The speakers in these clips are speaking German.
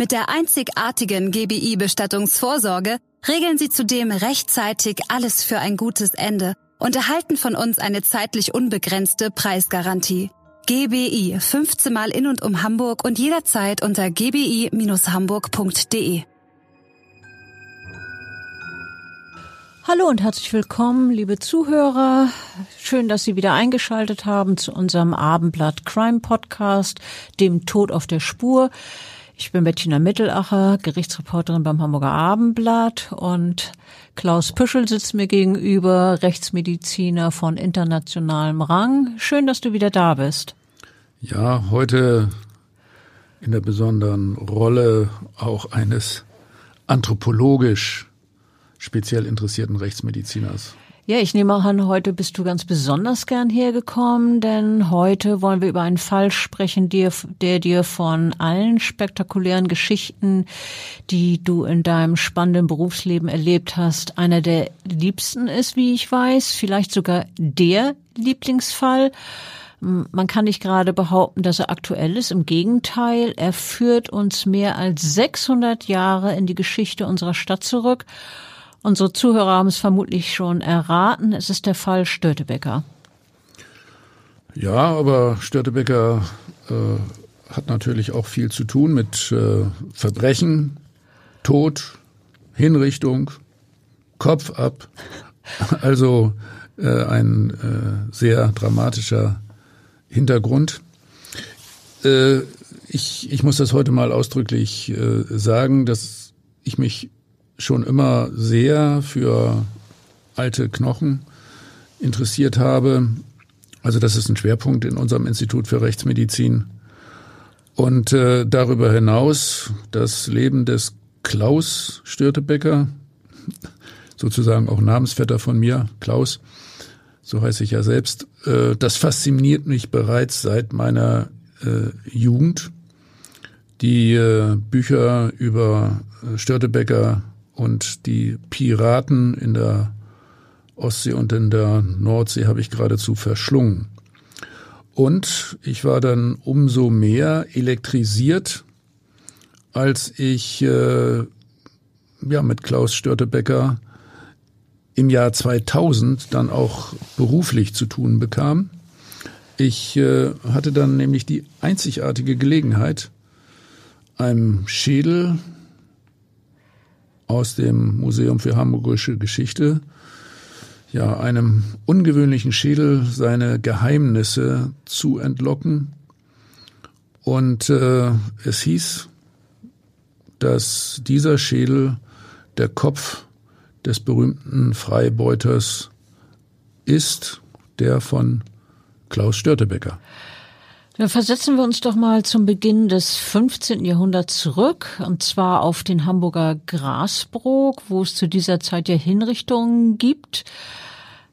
Mit der einzigartigen GBI-Bestattungsvorsorge regeln Sie zudem rechtzeitig alles für ein gutes Ende und erhalten von uns eine zeitlich unbegrenzte Preisgarantie. GBI 15 Mal in und um Hamburg und jederzeit unter gbi-hamburg.de. Hallo und herzlich willkommen, liebe Zuhörer. Schön, dass Sie wieder eingeschaltet haben zu unserem Abendblatt Crime Podcast, dem Tod auf der Spur. Ich bin Bettina Mittelacher, Gerichtsreporterin beim Hamburger Abendblatt und Klaus Püschel sitzt mir gegenüber, Rechtsmediziner von internationalem Rang. Schön, dass du wieder da bist. Ja, heute in der besonderen Rolle auch eines anthropologisch speziell interessierten Rechtsmediziners. Ja, ich nehme auch an, heute bist du ganz besonders gern hergekommen, denn heute wollen wir über einen Fall sprechen, der, der dir von allen spektakulären Geschichten, die du in deinem spannenden Berufsleben erlebt hast, einer der liebsten ist, wie ich weiß, vielleicht sogar der Lieblingsfall. Man kann nicht gerade behaupten, dass er aktuell ist. Im Gegenteil, er führt uns mehr als 600 Jahre in die Geschichte unserer Stadt zurück Unsere Zuhörer haben es vermutlich schon erraten. Es ist der Fall Störtebecker. Ja, aber Störtebecker äh, hat natürlich auch viel zu tun mit äh, Verbrechen, Tod, Hinrichtung, Kopf ab. Also äh, ein äh, sehr dramatischer Hintergrund. Äh, ich, ich muss das heute mal ausdrücklich äh, sagen, dass ich mich schon immer sehr für alte Knochen interessiert habe. Also das ist ein Schwerpunkt in unserem Institut für Rechtsmedizin. Und äh, darüber hinaus das Leben des Klaus Störtebecker, sozusagen auch Namensvetter von mir, Klaus, so heiße ich ja selbst, äh, das fasziniert mich bereits seit meiner äh, Jugend. Die äh, Bücher über äh, Störtebecker und die Piraten in der Ostsee und in der Nordsee habe ich geradezu verschlungen. Und ich war dann umso mehr elektrisiert, als ich äh, ja mit Klaus Störtebecker im Jahr 2000 dann auch beruflich zu tun bekam. Ich äh, hatte dann nämlich die einzigartige Gelegenheit, einem Schädel aus dem Museum für Hamburgische Geschichte, ja, einem ungewöhnlichen Schädel seine Geheimnisse zu entlocken. Und äh, es hieß, dass dieser Schädel der Kopf des berühmten Freibeuters ist, der von Klaus Störtebecker. Dann versetzen wir uns doch mal zum Beginn des 15. Jahrhunderts zurück, und zwar auf den Hamburger Grasbrook, wo es zu dieser Zeit ja Hinrichtungen gibt.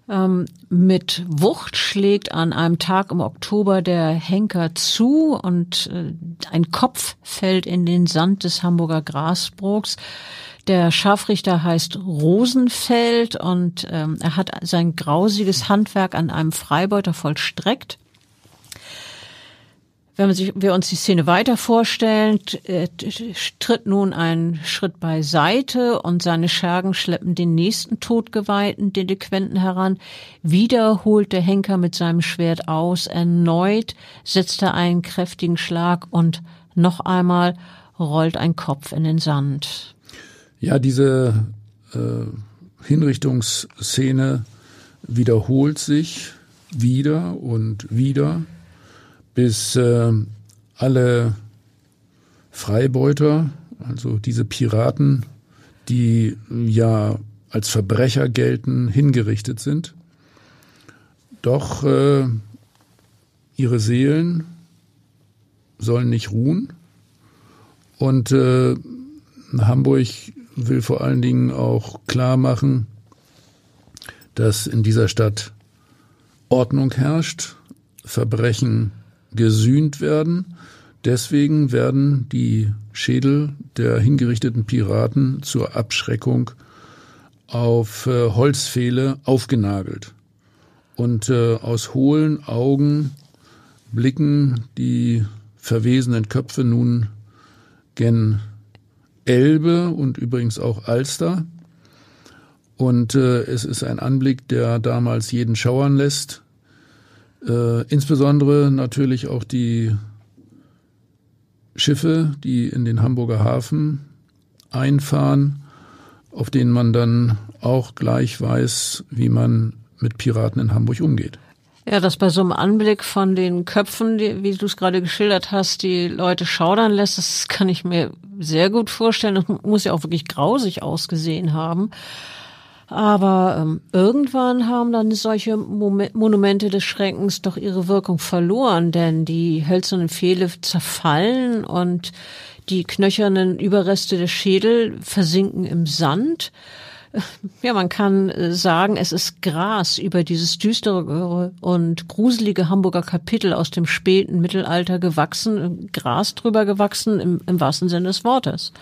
Ähm, mit Wucht schlägt an einem Tag im Oktober der Henker zu und äh, ein Kopf fällt in den Sand des Hamburger Grasbroks. Der Scharfrichter heißt Rosenfeld und ähm, er hat sein grausiges Handwerk an einem Freibeuter vollstreckt. Wenn man sich, wir uns die Szene weiter vorstellen, äh, tritt nun ein Schritt beiseite und seine Schergen schleppen den nächsten totgeweihten Delinquenten heran. Wieder holt der Henker mit seinem Schwert aus. Erneut setzt er einen kräftigen Schlag und noch einmal rollt ein Kopf in den Sand. Ja, diese äh, Hinrichtungsszene wiederholt sich wieder und wieder bis äh, alle Freibeuter, also diese Piraten, die ja als Verbrecher gelten, hingerichtet sind. Doch äh, ihre Seelen sollen nicht ruhen. Und äh, Hamburg will vor allen Dingen auch klar machen, dass in dieser Stadt Ordnung herrscht, Verbrechen gesühnt werden. Deswegen werden die Schädel der hingerichteten Piraten zur Abschreckung auf äh, Holzpfähle aufgenagelt. Und äh, aus hohlen Augen blicken die verwesenen Köpfe nun gen Elbe und übrigens auch Alster. Und äh, es ist ein Anblick, der damals jeden schauern lässt. Äh, insbesondere natürlich auch die Schiffe, die in den Hamburger Hafen einfahren, auf denen man dann auch gleich weiß, wie man mit Piraten in Hamburg umgeht. Ja, dass bei so einem Anblick von den Köpfen, die, wie du es gerade geschildert hast, die Leute schaudern lässt, das kann ich mir sehr gut vorstellen. Das muss ja auch wirklich grausig ausgesehen haben. Aber ähm, irgendwann haben dann solche Monumente des Schreckens doch ihre Wirkung verloren, denn die hölzernen Pfähle zerfallen und die knöchernen Überreste der Schädel versinken im Sand. Ja, man kann äh, sagen, es ist Gras über dieses düstere und gruselige Hamburger Kapitel aus dem späten Mittelalter gewachsen, Gras drüber gewachsen im, im wahrsten Sinne des Wortes.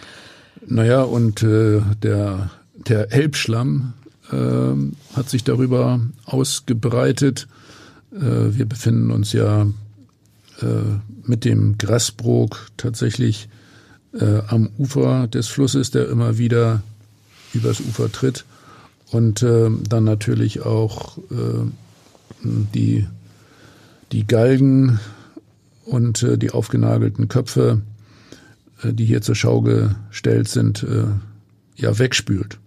Naja, und äh, der der Elbschlamm äh, hat sich darüber ausgebreitet. Äh, wir befinden uns ja äh, mit dem Grasbrook tatsächlich äh, am Ufer des Flusses, der immer wieder übers Ufer tritt. Und äh, dann natürlich auch äh, die, die Galgen und die aufgenagelten Köpfe, die hier zur Schau gestellt sind, ja wegspült.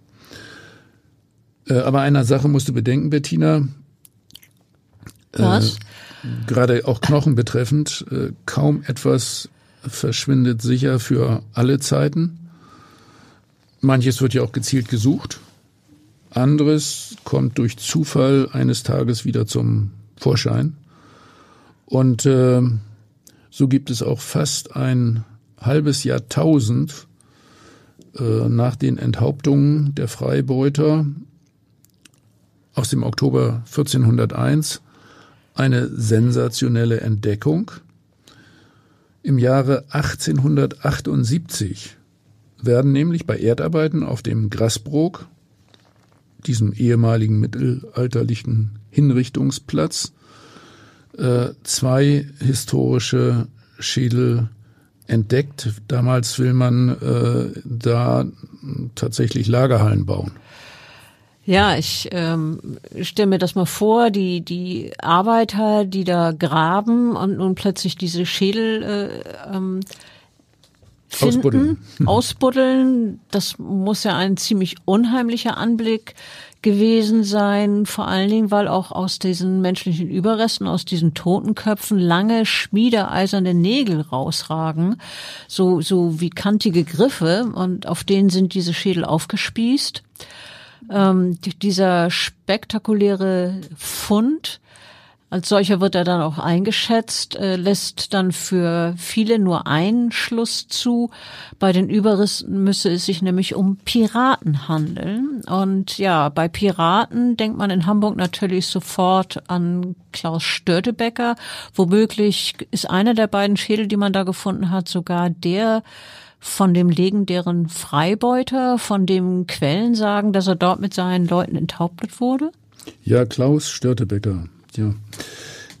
Äh, aber einer Sache musst du bedenken, Bettina. Äh, Was? Äh, gerade auch Knochen betreffend, äh, kaum etwas verschwindet sicher für alle Zeiten. Manches wird ja auch gezielt gesucht. Anderes kommt durch Zufall eines Tages wieder zum Vorschein. Und äh, so gibt es auch fast ein halbes Jahrtausend äh, nach den Enthauptungen der Freibeuter aus dem Oktober 1401 eine sensationelle Entdeckung. Im Jahre 1878 werden nämlich bei Erdarbeiten auf dem Grasbrook, diesem ehemaligen mittelalterlichen Hinrichtungsplatz, äh, zwei historische Schädel entdeckt. Damals will man äh, da tatsächlich Lagerhallen bauen. Ja, ich ähm, stelle mir das mal vor, die, die Arbeiter, die da graben und nun plötzlich diese Schädel äh, ähm, finden, ausbuddeln. ausbuddeln. Das muss ja ein ziemlich unheimlicher Anblick gewesen sein, vor allen Dingen, weil auch aus diesen menschlichen Überresten, aus diesen Totenköpfen lange schmiedeeiserne Nägel rausragen, so, so wie kantige Griffe und auf denen sind diese Schädel aufgespießt. Ähm, dieser spektakuläre Fund, als solcher wird er dann auch eingeschätzt, äh, lässt dann für viele nur einen Schluss zu. Bei den Überresten müsse es sich nämlich um Piraten handeln. Und ja, bei Piraten denkt man in Hamburg natürlich sofort an Klaus Störtebecker. Womöglich ist einer der beiden Schädel, die man da gefunden hat, sogar der von dem legendären Freibeuter, von dem Quellen sagen, dass er dort mit seinen Leuten enthauptet wurde? Ja, Klaus Störtebecker, ja.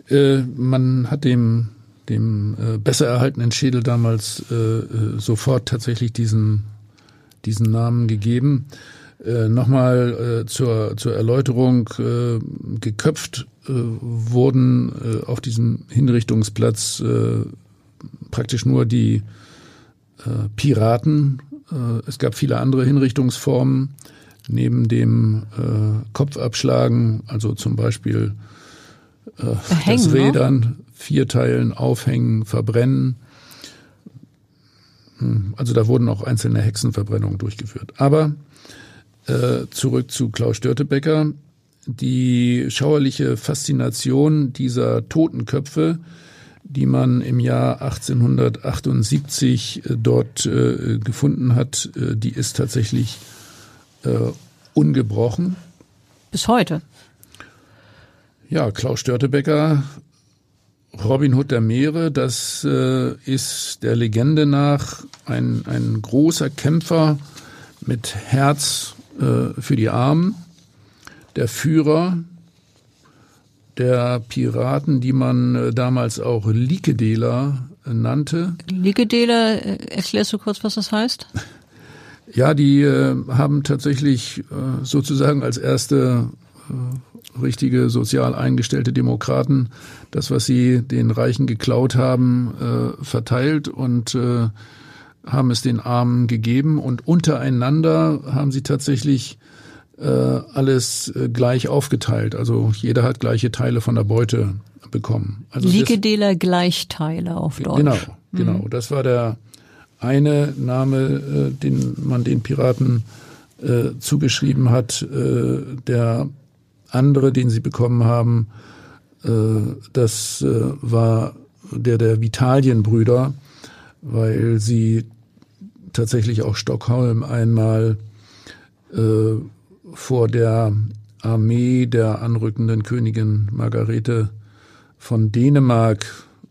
Äh, man hat dem, dem äh, besser erhaltenen Schädel damals äh, äh sofort tatsächlich diesen, diesen Namen gegeben. Äh, Nochmal äh, zur, zur Erläuterung, geköpft wurden auf diesem Hinrichtungsplatz praktisch nur die äh, Piraten. Äh, es gab viele andere Hinrichtungsformen neben dem äh, Kopfabschlagen, also zum Beispiel äh, das ne? Rädern, Vierteilen, Aufhängen, Verbrennen. Hm, also da wurden auch einzelne Hexenverbrennungen durchgeführt. Aber äh, zurück zu Klaus Störtebecker. Die schauerliche Faszination dieser Totenköpfe die man im Jahr 1878 äh, dort äh, gefunden hat, äh, die ist tatsächlich äh, ungebrochen. Bis heute. Ja, Klaus Störtebecker, Robin Hood der Meere, das äh, ist der Legende nach ein, ein großer Kämpfer mit Herz für die Armen, der Führer der Piraten, die man äh, damals auch Likedeler äh, nannte. Likedeler, äh, erklärst du kurz, was das heißt? Ja, die äh, haben tatsächlich äh, sozusagen als erste äh, richtige sozial eingestellte Demokraten das, was sie den Reichen geklaut haben, äh, verteilt und äh, haben es den Armen gegeben. Und untereinander haben sie tatsächlich alles äh, gleich aufgeteilt. Also jeder hat gleiche Teile von der Beute bekommen. Also Ligedeler Gleichteile auf Deutsch. Genau, genau. Mhm. Das war der eine Name, äh, den man den Piraten äh, zugeschrieben hat. Äh, der andere, den sie bekommen haben, äh, das äh, war der der Vitalienbrüder, weil sie tatsächlich auch Stockholm einmal äh, vor der Armee der anrückenden Königin Margarete von Dänemark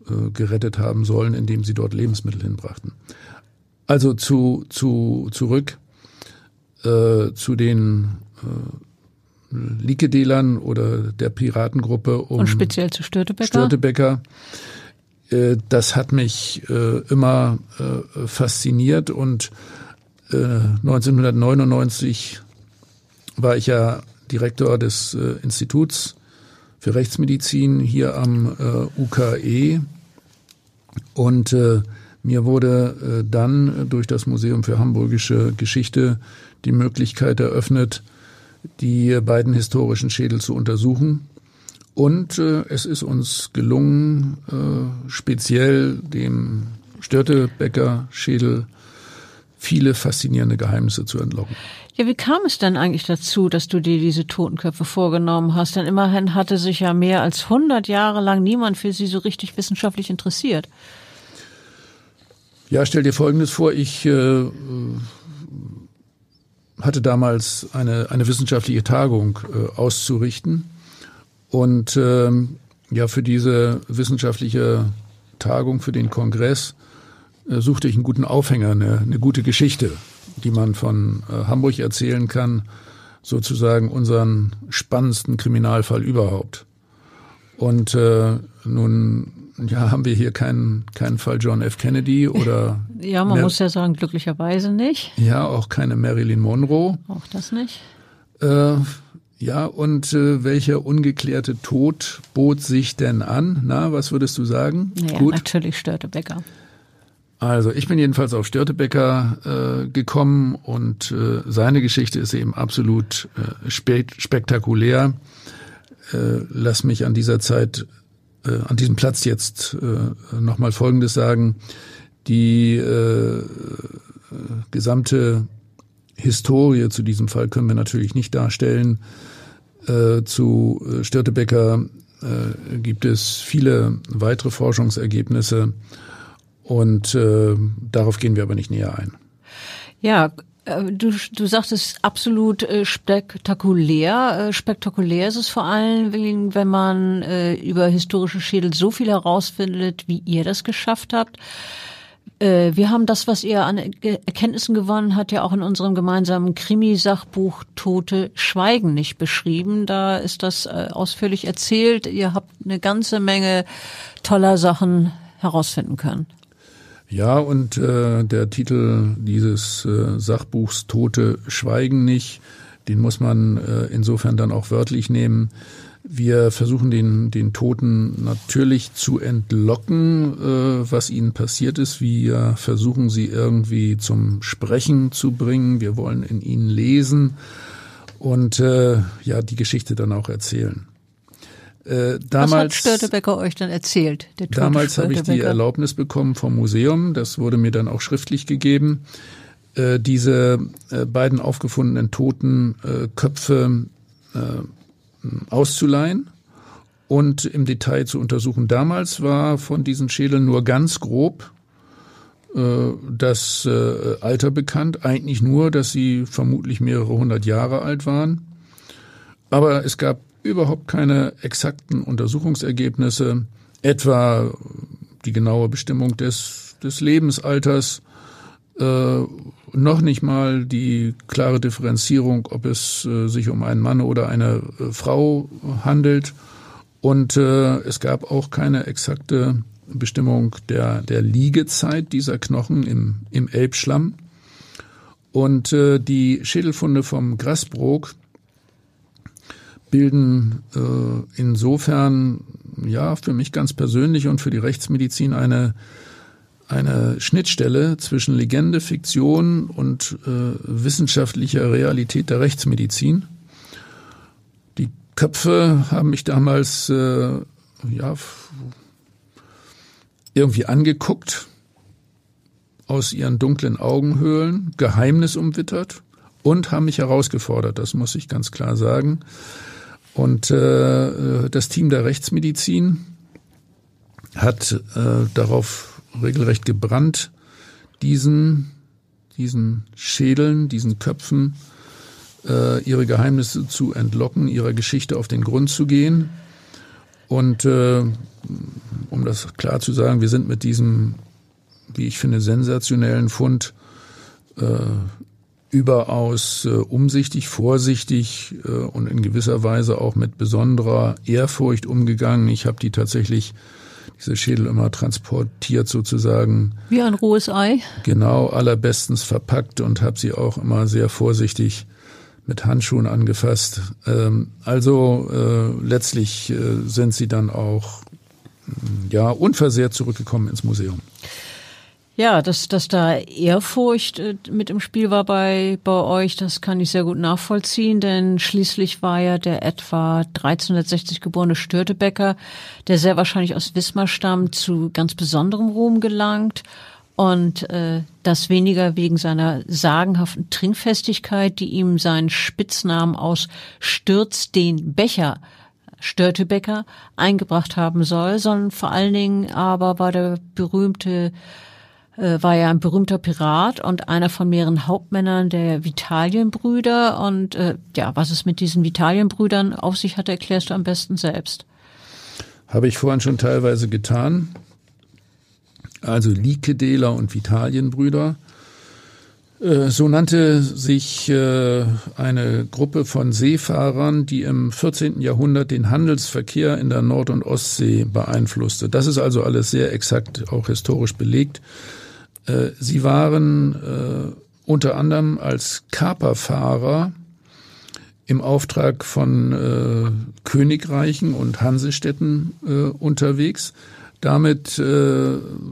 äh, gerettet haben sollen, indem sie dort Lebensmittel hinbrachten. Also zu, zu, zurück äh, zu den äh, Likedelern oder der Piratengruppe um Und speziell zu Störtebecker. Störtebecker. Äh, das hat mich äh, immer äh, fasziniert und 1999 war ich ja Direktor des Instituts für Rechtsmedizin hier am UKE und mir wurde dann durch das Museum für Hamburgische Geschichte die Möglichkeit eröffnet, die beiden historischen Schädel zu untersuchen und äh, es ist uns gelungen, äh, speziell dem Störtebecker-Schädel viele faszinierende Geheimnisse zu entlocken. Ja, wie kam es denn eigentlich dazu, dass du dir diese Totenköpfe vorgenommen hast? Denn immerhin hatte sich ja mehr als 100 Jahre lang niemand für sie so richtig wissenschaftlich interessiert. Ja, stell dir Folgendes vor. Ich äh, hatte damals eine, eine wissenschaftliche Tagung äh, auszurichten und ähm, ja, für diese wissenschaftliche Tagung, für den Kongress, äh, suchte ich einen guten Aufhänger, eine, eine gute Geschichte, die man von äh, Hamburg erzählen kann, sozusagen unseren spannendsten Kriminalfall überhaupt. Und äh, nun ja, haben wir hier keinen, keinen Fall John F. Kennedy oder. Ja, man Mer muss ja sagen, glücklicherweise nicht. Ja, auch keine Marilyn Monroe. Auch das nicht. Äh, ja, und äh, welcher ungeklärte Tod bot sich denn an? Na, was würdest du sagen? Naja, Gut. natürlich Störtebecker. Also ich bin jedenfalls auf Störtebecker äh, gekommen und äh, seine Geschichte ist eben absolut äh, spe spektakulär. Äh, lass mich an dieser Zeit, äh, an diesem Platz jetzt äh, nochmal Folgendes sagen. Die äh, gesamte Historie zu diesem Fall können wir natürlich nicht darstellen. Äh, zu äh, Störtebecker äh, gibt es viele weitere Forschungsergebnisse und äh, darauf gehen wir aber nicht näher ein. Ja, äh, Du, du sagtest absolut äh, spektakulär. Äh, spektakulär ist es vor allem, wenn man äh, über historische Schädel so viel herausfindet, wie ihr das geschafft habt. Äh, wir haben das, was ihr an Erkenntnissen gewonnen habt, ja auch in unserem gemeinsamen Krimi-Sachbuch Tote Schweigen nicht beschrieben. Da ist das äh, ausführlich erzählt. Ihr habt eine ganze Menge toller Sachen herausfinden können. Ja, und äh, der Titel dieses äh, Sachbuchs Tote Schweigen nicht, den muss man äh, insofern dann auch wörtlich nehmen. Wir versuchen den, den Toten natürlich zu entlocken, äh, was ihnen passiert ist. Wir versuchen sie irgendwie zum Sprechen zu bringen. Wir wollen in ihnen lesen und äh, ja die Geschichte dann auch erzählen. Äh, damals, was hat Störtebecker euch dann erzählt? Damals habe ich die Erlaubnis bekommen vom Museum. Das wurde mir dann auch schriftlich gegeben. Äh, diese äh, beiden aufgefundenen toten äh, Köpfe äh, auszuleihen und im Detail zu untersuchen. Damals war von diesen Schädeln nur ganz grob äh, das Alter bekannt, eigentlich nur, dass sie vermutlich mehrere hundert Jahre alt waren. Aber es gab überhaupt keine exakten Untersuchungsergebnisse, etwa die genaue Bestimmung des, des Lebensalters, äh, noch nicht mal die klare Differenzierung, ob es äh, sich um einen Mann oder eine äh, Frau handelt. Und äh, es gab auch keine exakte Bestimmung der, der Liegezeit dieser Knochen im, im Elbschlamm. Und äh, die Schädelfunde vom Grasbrook bilden äh, insofern ja für mich ganz persönlich und für die Rechtsmedizin eine eine Schnittstelle zwischen Legende, Fiktion und äh, wissenschaftlicher Realität der Rechtsmedizin. Die Köpfe haben mich damals äh, ja irgendwie angeguckt, aus ihren dunklen Augenhöhlen, geheimnisumwittert und haben mich herausgefordert, das muss ich ganz klar sagen. Und äh, das Team der Rechtsmedizin hat äh, darauf regelrecht gebrannt, diesen, diesen Schädeln, diesen Köpfen äh, ihre Geheimnisse zu entlocken, ihrer Geschichte auf den Grund zu gehen. Und äh, um das klar zu sagen, wir sind mit diesem, wie ich finde, sensationellen Fund äh, überaus äh, umsichtig, vorsichtig äh, und in gewisser Weise auch mit besonderer Ehrfurcht umgegangen. Ich habe die tatsächlich diese Schädel immer transportiert sozusagen. Wie ein rohes Ei? Genau, allerbestens verpackt und habe sie auch immer sehr vorsichtig mit Handschuhen angefasst. Ähm, also äh, letztlich äh, sind sie dann auch ja unversehrt zurückgekommen ins Museum. Ja, dass, dass da Ehrfurcht äh, mit im Spiel war bei, bei euch, das kann ich sehr gut nachvollziehen, denn schließlich war ja der etwa 1360 geborene Störtebecker, der sehr wahrscheinlich aus Wismar stammt, zu ganz besonderem Ruhm gelangt und äh, das weniger wegen seiner sagenhaften Trinkfestigkeit, die ihm seinen Spitznamen aus Stürz den Becher Störtebecker eingebracht haben soll, sondern vor allen Dingen aber war der berühmte äh, war ja ein berühmter Pirat und einer von mehreren Hauptmännern der Vitalienbrüder. Und äh, ja, was es mit diesen Vitalienbrüdern auf sich hat, erklärst du am besten selbst. Habe ich vorhin schon teilweise getan. Also Likedeler und Vitalienbrüder. Äh, so nannte sich äh, eine Gruppe von Seefahrern, die im 14. Jahrhundert den Handelsverkehr in der Nord- und Ostsee beeinflusste. Das ist also alles sehr exakt auch historisch belegt. Äh, sie waren äh, unter anderem als Kaperfahrer im Auftrag von äh, Königreichen und Hansestädten äh, unterwegs. Damit äh,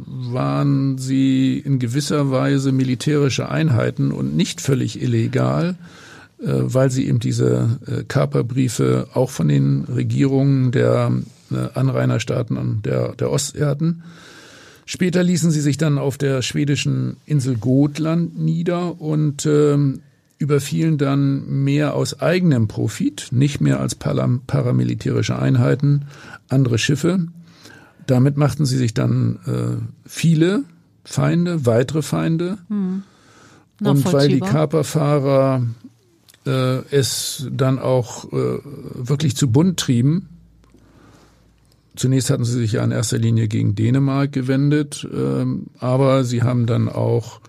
waren sie in gewisser Weise militärische Einheiten und nicht völlig illegal, weil sie eben diese Kaperbriefe auch von den Regierungen der Anrainerstaaten und der, der Osterden Später ließen sie sich dann auf der schwedischen Insel Gotland nieder und ähm, überfielen dann mehr aus eigenem Profit, nicht mehr als paramilitärische Einheiten, andere Schiffe. Damit machten sie sich dann äh, viele Feinde, weitere Feinde. Hm. Und weil die Kaperfahrer äh, es dann auch äh, wirklich zu bunt trieben, Zunächst hatten sie sich ja in erster Linie gegen Dänemark gewendet, ähm, aber sie haben dann auch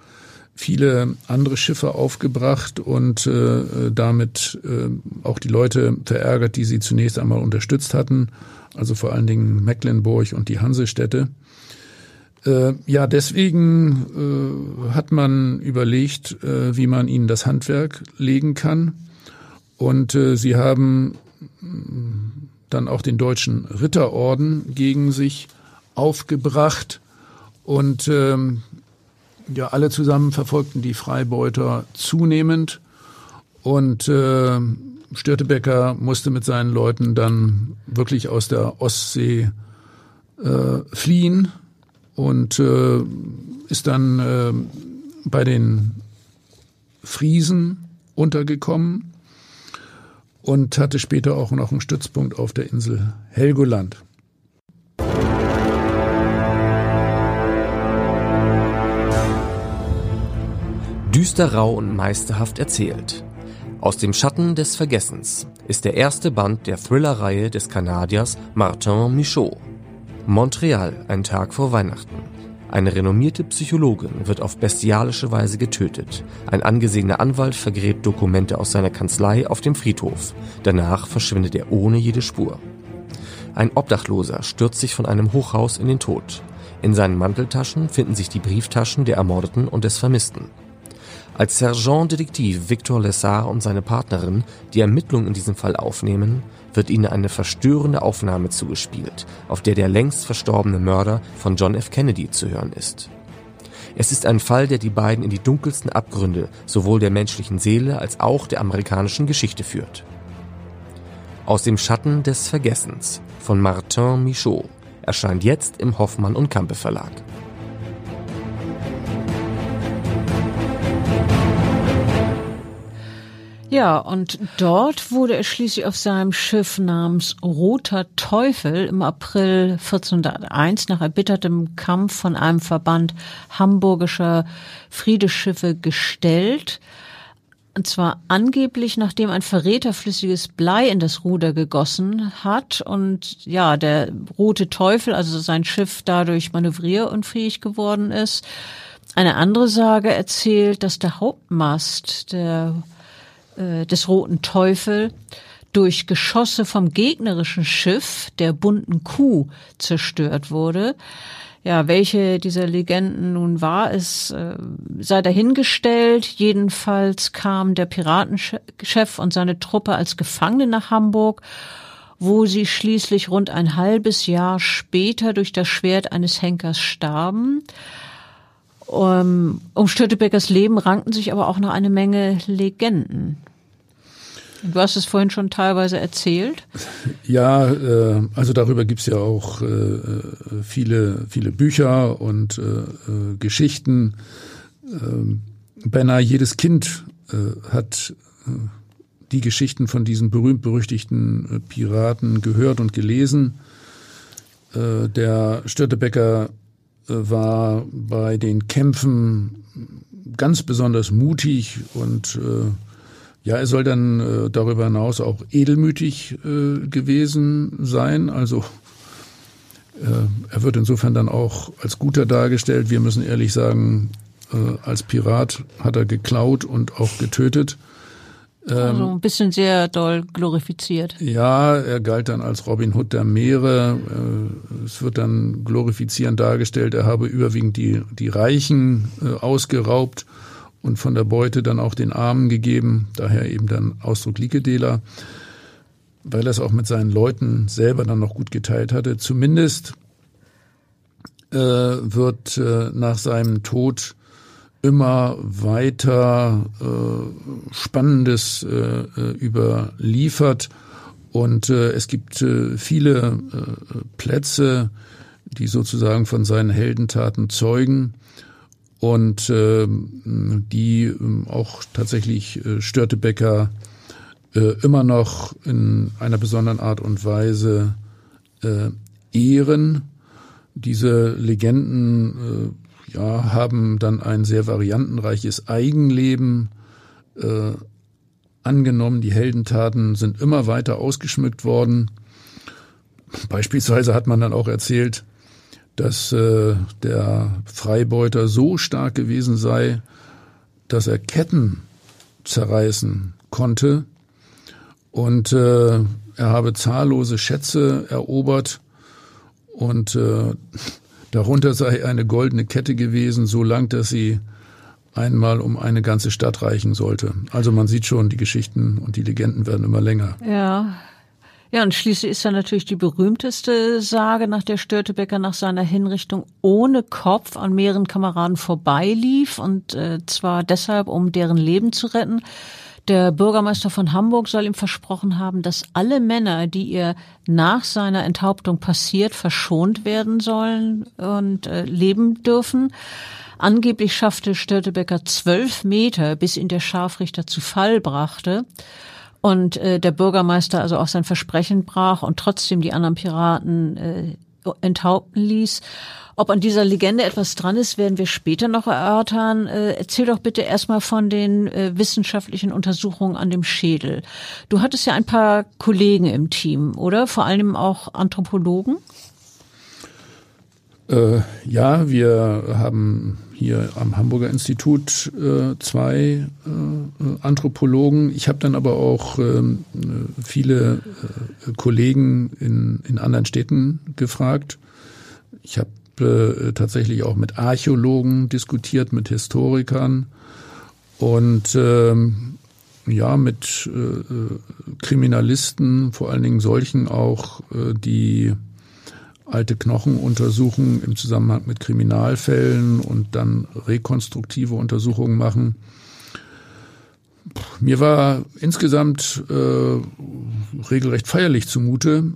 viele andere Schiffe aufgebracht und äh, damit äh, auch die Leute verärgert, die sie zunächst einmal unterstützt hatten, also vor allen Dingen Mecklenburg und die Hansestädte. Äh, ja, deswegen hat man überlegt, wie man ihnen das Handwerk legen kann. Und sie haben dann auch den deutschen Ritterorden gegen sich aufgebracht. Und ähm, ja, alle zusammen verfolgten die Freibeuter zunehmend. Und äh, Störtebecker musste mit seinen Leuten dann wirklich aus der Ostsee äh, fliehen und äh, ist dann äh, bei den Friesen untergekommen und hatte später auch noch einen Stützpunkt auf der Insel Helgoland. Düster, rau und meisterhaft erzählt. Aus dem Schatten des Vergessens ist der erste Band der Thriller-Reihe des Kanadiers Martin Michaud. Montreal, ein Tag vor Weihnachten. Eine renommierte Psychologin wird auf bestialische Weise getötet. Ein angesehener Anwalt vergräbt Dokumente aus seiner Kanzlei auf dem Friedhof. Danach verschwindet er ohne jede Spur. Ein Obdachloser stürzt sich von einem Hochhaus in den Tod. In seinen Manteltaschen finden sich die Brieftaschen der Ermordeten und des Vermissten. Als Sergeant-Detektiv Victor Lessard und seine Partnerin die Ermittlungen in diesem Fall aufnehmen, wird ihnen eine verstörende Aufnahme zugespielt, auf der der längst verstorbene Mörder von John F. Kennedy zu hören ist. Es ist ein Fall, der die beiden in die dunkelsten Abgründe sowohl der menschlichen Seele als auch der amerikanischen Geschichte führt. Aus dem Schatten des Vergessens von Martin Michaud erscheint jetzt im Hoffmann und Campe Verlag. Ja, und dort wurde er schließlich auf seinem Schiff namens Roter Teufel im April 1401 nach erbittertem Kampf von einem Verband hamburgischer Friedeschiffe gestellt. Und zwar angeblich, nachdem ein Verräter flüssiges Blei in das Ruder gegossen hat und ja, der Rote Teufel, also sein Schiff dadurch manövrierunfähig geworden ist. Eine andere Sage erzählt, dass der Hauptmast der äh, des Roten Teufel durch Geschosse vom gegnerischen Schiff der bunten Kuh zerstört wurde. Ja, welche dieser Legenden nun war, es äh, sei dahingestellt. Jedenfalls kam der Piratenchef und seine Truppe als Gefangene nach Hamburg, wo sie schließlich rund ein halbes Jahr später durch das Schwert eines Henkers starben. Um, um Störtebeckers Leben rankten sich aber auch noch eine Menge Legenden. Du hast es vorhin schon teilweise erzählt. Ja, äh, also darüber gibt's ja auch äh, viele, viele Bücher und äh, äh Geschichten. Ähm, beinahe jedes Kind äh, hat äh, die Geschichten von diesen berühmt-berüchtigten Piraten gehört und gelesen. Der Störtebecker war bei den Kämpfen ganz besonders mutig und ja, er soll dann äh, darüber hinaus auch edelmütig äh, gewesen sein. Also äh, er wird insofern dann auch als guter dargestellt. Wir müssen ehrlich sagen, äh, als Pirat hat er geklaut und auch getötet. Ähm, also ein bisschen sehr doll glorifiziert. Ja, er galt dann als Robin Hood der Meere. Äh, es wird dann glorifizierend dargestellt, er habe überwiegend die, die Reichen äh, ausgeraubt und von der Beute dann auch den Armen gegeben, daher eben dann Ausdruck Likedela, weil er es auch mit seinen Leuten selber dann noch gut geteilt hatte. Zumindest äh, wird äh, nach seinem Tod immer weiter äh, Spannendes äh, äh überliefert und äh, es gibt äh, viele äh, Plätze, die sozusagen von seinen Heldentaten zeugen und äh, die äh, auch tatsächlich äh, Störtebecker äh, immer noch in einer besonderen Art und Weise äh, ehren. Diese Legenden äh, ja, haben dann ein sehr variantenreiches Eigenleben äh, angenommen. Die Heldentaten sind immer weiter ausgeschmückt worden. Beispielsweise hat man dann auch erzählt, dass äh, der Freibeuter so stark gewesen sei, dass er Ketten zerreißen konnte und äh, er habe zahllose Schätze erobert und äh, darunter sei eine goldene Kette gewesen, so lang, dass sie einmal um eine ganze Stadt reichen sollte. Also man sieht schon, die Geschichten und die Legenden werden immer länger. Ja, ja, und schließlich ist ja natürlich die berühmteste Sage, nach der Störtebecker nach seiner Hinrichtung ohne Kopf an mehreren Kameraden vorbeilief und äh, zwar deshalb, um deren Leben zu retten. Der Bürgermeister von Hamburg soll ihm versprochen haben, dass alle Männer, die ihr nach seiner Enthauptung passiert, verschont werden sollen und äh, leben dürfen. Angeblich schaffte Störtebecker zwölf Meter, bis ihn der Scharfrichter zu Fall brachte. und äh, der Bürgermeister also auch sein Versprechen brach und trotzdem die anderen Piraten äh, enthaupten ließ. Ob an dieser Legende etwas dran ist, werden wir später noch erörtern. Äh, erzähl doch bitte erstmal von den äh, wissenschaftlichen Untersuchungen an dem Schädel. Du hattest ja ein paar Kollegen im Team, oder? Vor allem auch Anthropologen? Äh, ja, wir haben hier am Hamburger Institut äh, zwei äh, Anthropologen. Ich habe dann aber auch ähm, viele äh, Kollegen in, in anderen Städten gefragt. Ich habe äh, tatsächlich auch mit Archäologen diskutiert, mit Historikern und ähm, ja, mit äh, Kriminalisten, vor allen Dingen solchen auch, äh, die alte Knochen untersuchen im Zusammenhang mit Kriminalfällen und dann rekonstruktive Untersuchungen machen. Mir war insgesamt äh, regelrecht feierlich zumute,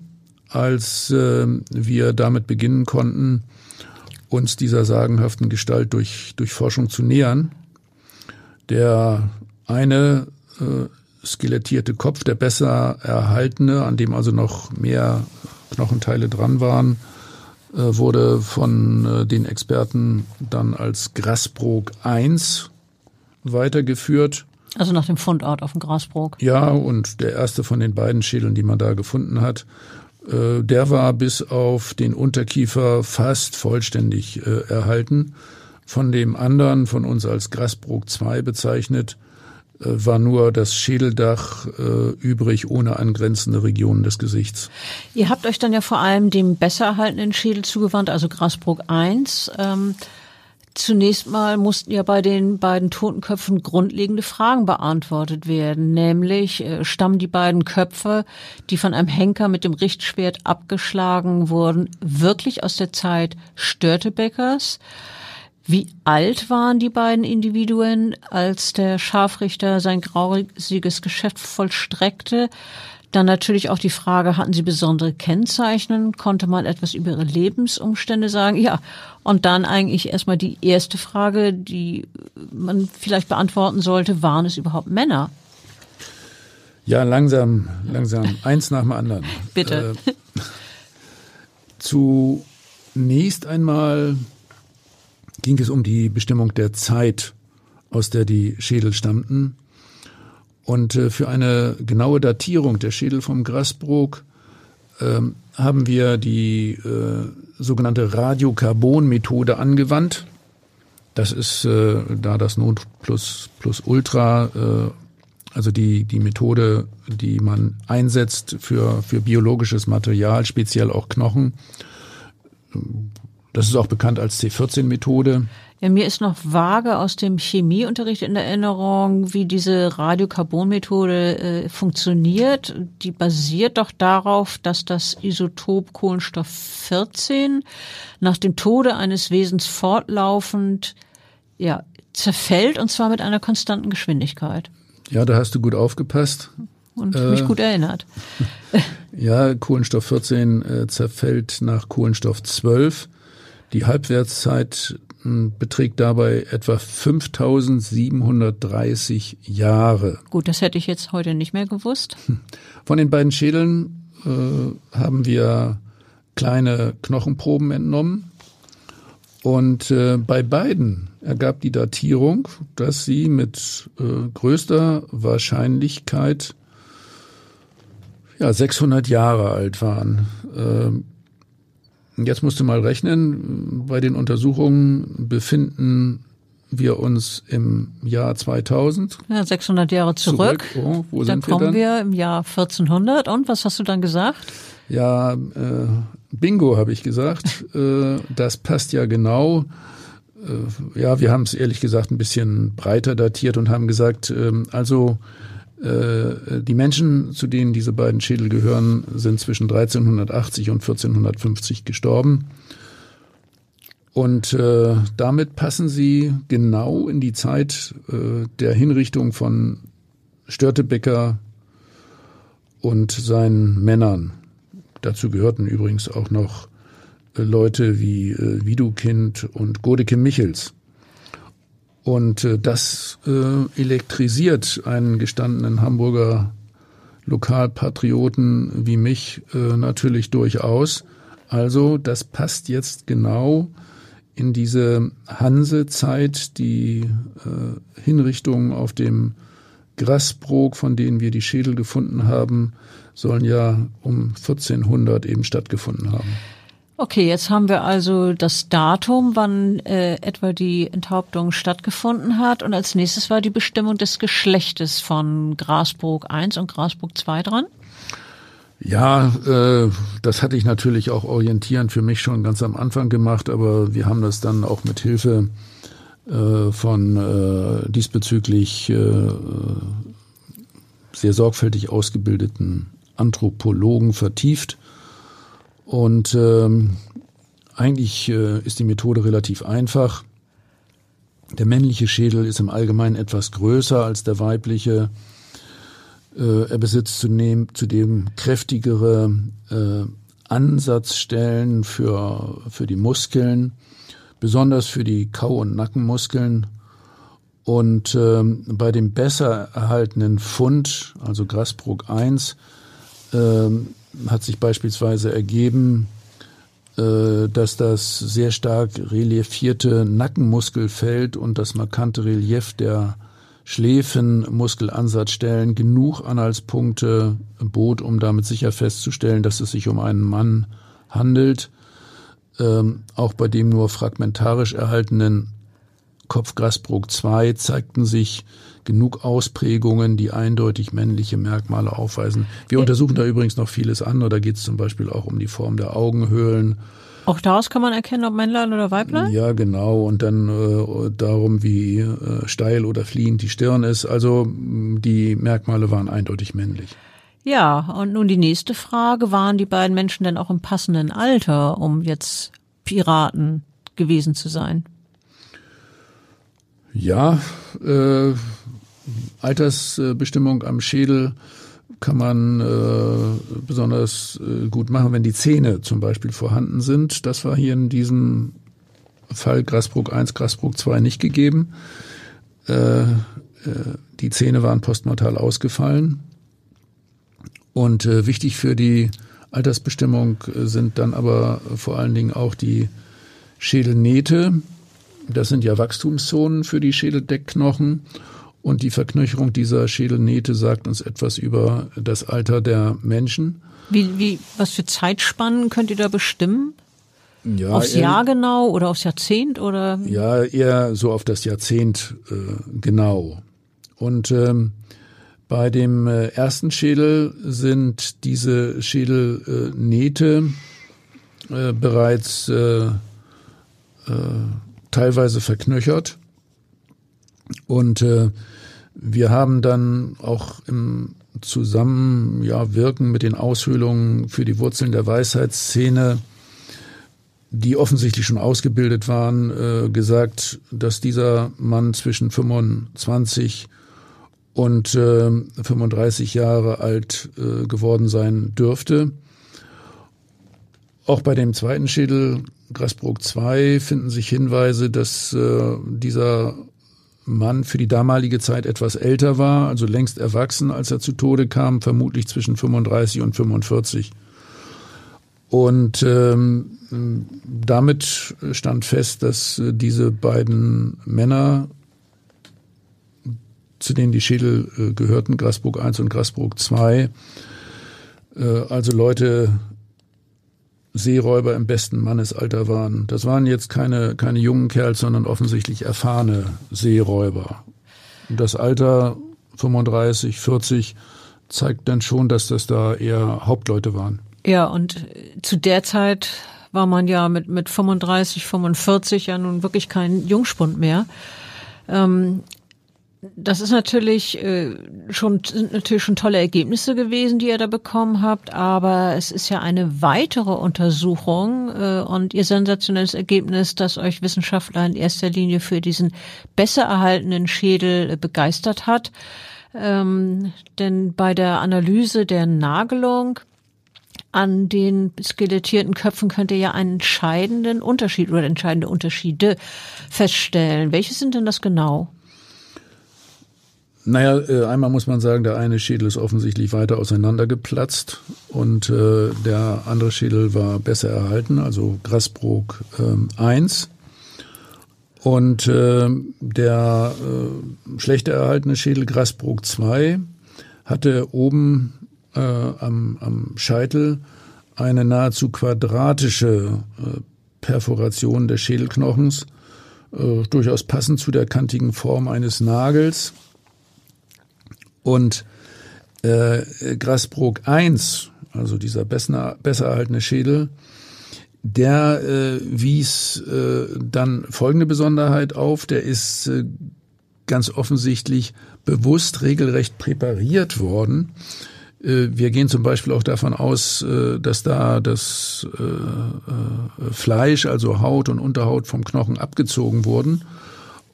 als äh, wir damit beginnen konnten, uns dieser sagenhaften Gestalt durch, durch Forschung zu nähern. Der eine äh, skelettierte Kopf, der besser erhaltene, an dem also noch mehr Knochenteile dran waren, äh, wurde von äh, den Experten dann als Grasbrook 1 weitergeführt. Also nach dem Fundort auf dem Grasbrook. Ja, und der erste von den beiden Schädeln, die man da gefunden hat, äh, der war bis auf den Unterkiefer fast vollständig erhalten. Von dem anderen, von uns als Grasbrook 2 bezeichnet, war nur das Schädeldach äh, übrig, ohne angrenzende Regionen des Gesichts. Ihr habt euch dann ja vor allem dem besser erhaltenen Schädel zugewandt, also Grasbrook 1. Ähm Zunächst mal mussten ja bei den beiden toten Köpfen grundlegende Fragen beantwortet werden, nämlich äh, stammen die beiden Köpfe, die von einem Henker mit dem Richtschwert abgeschlagen wurden, wirklich aus der Zeit Störtebeckers? Wie alt waren die beiden Individuen, als der Scharfrichter sein grausiges Geschäft vollstreckte? Dann natürlich auch die Frage, hatten sie besondere Kennzeichen? Konnte man etwas über ihre Lebensumstände sagen? Ja, und dann eigentlich erstmal die erste Frage, die man vielleicht beantworten sollte, waren es überhaupt Männer? Ja, langsam, langsam, eins nach dem anderen. Bitte. Äh, zunächst einmal ging es um die Bestimmung der Zeit, aus der die Schädel stammten. Und äh, für eine genaue Datierung der Schädel vom Grasbrook ähm, haben wir die äh, sogenannte Radiokarbon-Methode angewandt. Das ist äh, da das Not plus, plus Ultra, äh, also die, die Methode, die man einsetzt für, für biologisches Material, speziell auch Knochen. Das ist auch bekannt als C14-Methode. Ja, mir ist noch vage aus dem Chemieunterricht in Erinnerung, wie diese Radiokarbonmethode äh, funktioniert. Die basiert doch darauf, dass das Isotop Kohlenstoff 14 nach dem Tode eines Wesens fortlaufend ja, zerfällt und zwar mit einer konstanten Geschwindigkeit. Ja, da hast du gut aufgepasst. Und äh, mich gut erinnert. ja, Kohlenstoff 14 äh, zerfällt nach Kohlenstoff 12. Die Halbwertszeit beträgt dabei etwa 5730 Jahre. Gut, das hätte ich jetzt heute nicht mehr gewusst. Von den beiden Schädeln äh, haben wir kleine Knochenproben entnommen. Und äh, bei beiden ergab die Datierung, dass sie mit äh, größter Wahrscheinlichkeit ja, 600 Jahre alt waren. Äh, Jetzt musst du mal rechnen, bei den Untersuchungen befinden wir uns im Jahr 2000. Ja, 600 Jahre zurück. zurück. Oh, wo dann sind wir kommen wir im Jahr 1400. Und was hast du dann gesagt? Ja, äh, Bingo habe ich gesagt. äh, das passt ja genau. Äh, ja, wir haben es ehrlich gesagt ein bisschen breiter datiert und haben gesagt, äh, also die Menschen, zu denen diese beiden Schädel gehören, sind zwischen 1380 und 1450 gestorben. Und äh, damit passen sie genau in die Zeit äh, der Hinrichtung von Störtebecker und seinen Männern. Dazu gehörten übrigens auch noch äh, Leute wie äh, Widukind und Godeke Michels. Und äh, das äh, elektrisiert einen gestandenen Hamburger Lokalpatrioten wie mich äh, natürlich durchaus. Also das passt jetzt genau in diese Hansezeit, die äh, Hinrichtungen auf dem Grasbrook, von denen wir die Schädel gefunden haben, sollen ja um 1400 eben stattgefunden haben. Okay, jetzt haben wir also das Datum, wann äh, etwa die Enthauptung stattgefunden hat. Und als nächstes war die Bestimmung des Geschlechtes von Grasbrook 1 und Grasbrook 2 dran. Ja, äh, das hatte ich natürlich auch orientierend für mich schon ganz am Anfang gemacht, aber wir haben das dann auch mit Hilfe äh, von äh, diesbezüglich äh, sehr sorgfältig ausgebildeten Anthropologen vertieft und ähm, eigentlich äh, ist die Methode relativ einfach. Der männliche Schädel ist im Allgemeinen etwas größer als der weibliche. Äh, er besitzt zudem, zudem kräftigere äh, Ansatzstellen für, für die Muskeln, besonders für die Kau- und Nackenmuskeln. Und ähm, bei dem besser erhaltenen Fund, also Grasbrook 1, ähm, hat sich beispielsweise ergeben, äh, dass das sehr stark reliefierte Nackenmuskelfeld und das markante Relief der Schläfenmuskelansatzstellen genug Anhaltspunkte bot, um damit sicher festzustellen, dass es sich um einen Mann handelt. Ähm, auch bei dem nur fragmentarisch erhaltenen Kopf Grasbrook 2 zeigten sich genug Ausprägungen, die eindeutig männliche Merkmale aufweisen. Wir untersuchen da übrigens noch vieles andere. Da geht es zum Beispiel auch um die Form der Augenhöhlen. Auch daraus kann man erkennen, ob Männlein oder Weiblein? Ja, genau. Und dann äh, darum, wie äh, steil oder fliehend die Stirn ist. Also die Merkmale waren eindeutig männlich. Ja, und nun die nächste Frage. Waren die beiden Menschen denn auch im passenden Alter, um jetzt Piraten gewesen zu sein? Ja, äh, Altersbestimmung am Schädel kann man äh, besonders äh, gut machen, wenn die Zähne zum Beispiel vorhanden sind. Das war hier in diesem Fall Grasbrook 1, Grasbrook 2 nicht gegeben. Äh, äh, die Zähne waren postmortal ausgefallen. Und äh, wichtig für die Altersbestimmung äh, sind dann aber vor allen Dingen auch die Schädelnähte. Das sind ja Wachstumszonen für die Schädeldeckknochen. Und die Verknöcherung dieser Schädelnähte sagt uns etwas über das Alter der Menschen. Wie, wie, was für Zeitspannen könnt ihr da bestimmen? Ja, aufs eher, Jahr genau oder aufs Jahrzehnt oder? Ja, eher so auf das Jahrzehnt äh, genau. Und ähm, bei dem äh, ersten Schädel sind diese Schädelnähte äh, bereits äh, äh, teilweise verknöchert. Und äh, wir haben dann auch im Zusammenwirken ja, mit den Aushöhlungen für die Wurzeln der Weisheitsszene, die offensichtlich schon ausgebildet waren, äh, gesagt, dass dieser Mann zwischen 25 und äh, 35 Jahre alt äh, geworden sein dürfte. Auch bei dem zweiten Schädel Grasbrook 2 finden sich Hinweise, dass äh, dieser Mann für die damalige Zeit etwas älter war, also längst erwachsen, als er zu Tode kam, vermutlich zwischen 35 und 45. Und ähm, damit stand fest, dass äh, diese beiden Männer, zu denen die Schädel äh, gehörten, Grasbrook 1 und Grasbrook 2, äh, also Leute Seeräuber im besten Mannesalter waren. Das waren jetzt keine, keine jungen Kerls, sondern offensichtlich erfahrene Seeräuber. Und das Alter 35, 40 zeigt dann schon, dass das da eher Hauptleute waren. Ja, und zu der Zeit war man ja mit, mit 35, 45 ja nun wirklich kein Jungspund mehr. Ähm, das ist natürlich äh, schon sind natürlich schon tolle Ergebnisse gewesen, die ihr da bekommen habt, aber es ist ja eine weitere Untersuchung äh, und ihr sensationelles Ergebnis, das euch Wissenschaftler in erster Linie für diesen besser erhaltenen Schädel äh, begeistert hat. Ähm, denn bei der Analyse der Nagelung an den skelettierten Köpfen könnt ihr ja einen entscheidenden Unterschied oder entscheidende Unterschiede feststellen. Welche sind denn das genau? Naja, äh, einmal muss man sagen, der eine Schädel ist offensichtlich weiter auseinandergeplatzt und äh, der andere Schädel war besser erhalten, also Grasbrook äh, 1. Und äh, der äh, schlechter erhaltene Schädel Grasbrook 2 hatte oben äh, am, am Scheitel eine nahezu quadratische äh, Perforation des Schädelknochens, äh, durchaus passend zu der kantigen Form eines Nagels. Und äh, Grasbrook 1, also dieser besser, besser erhaltene Schädel, der äh, wies äh, dann folgende Besonderheit auf, der ist äh, ganz offensichtlich bewusst regelrecht präpariert worden. Äh, wir gehen zum Beispiel auch davon aus, äh, dass da das äh, Fleisch, also Haut und Unterhaut vom Knochen abgezogen wurden.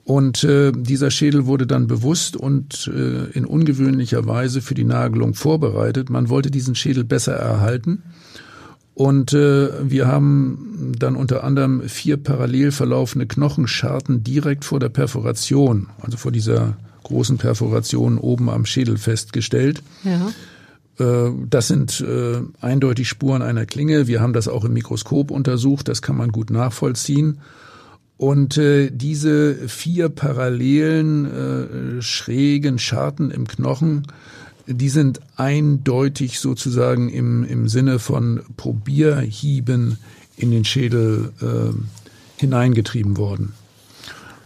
Und dieser Schädel wurde dann bewusst und in ungewöhnlicher Weise für die Nagelung vorbereitet. Man wollte diesen Schädel besser erhalten. Und wir haben dann unter anderem vier parallel verlaufende Knochenscharten direkt vor der Perforation, also vor dieser großen Perforation oben am Schädel festgestellt. Ja. Äh, das sind äh, eindeutig Spuren einer Klinge. Wir haben das auch im Mikroskop untersucht. Das kann man gut nachvollziehen. Und äh, diese vier parallelen äh, schrägen Scharten im Knochen, die sind eindeutig sozusagen im, im Sinne von Probierhieben in den Schädel äh, hineingetrieben worden.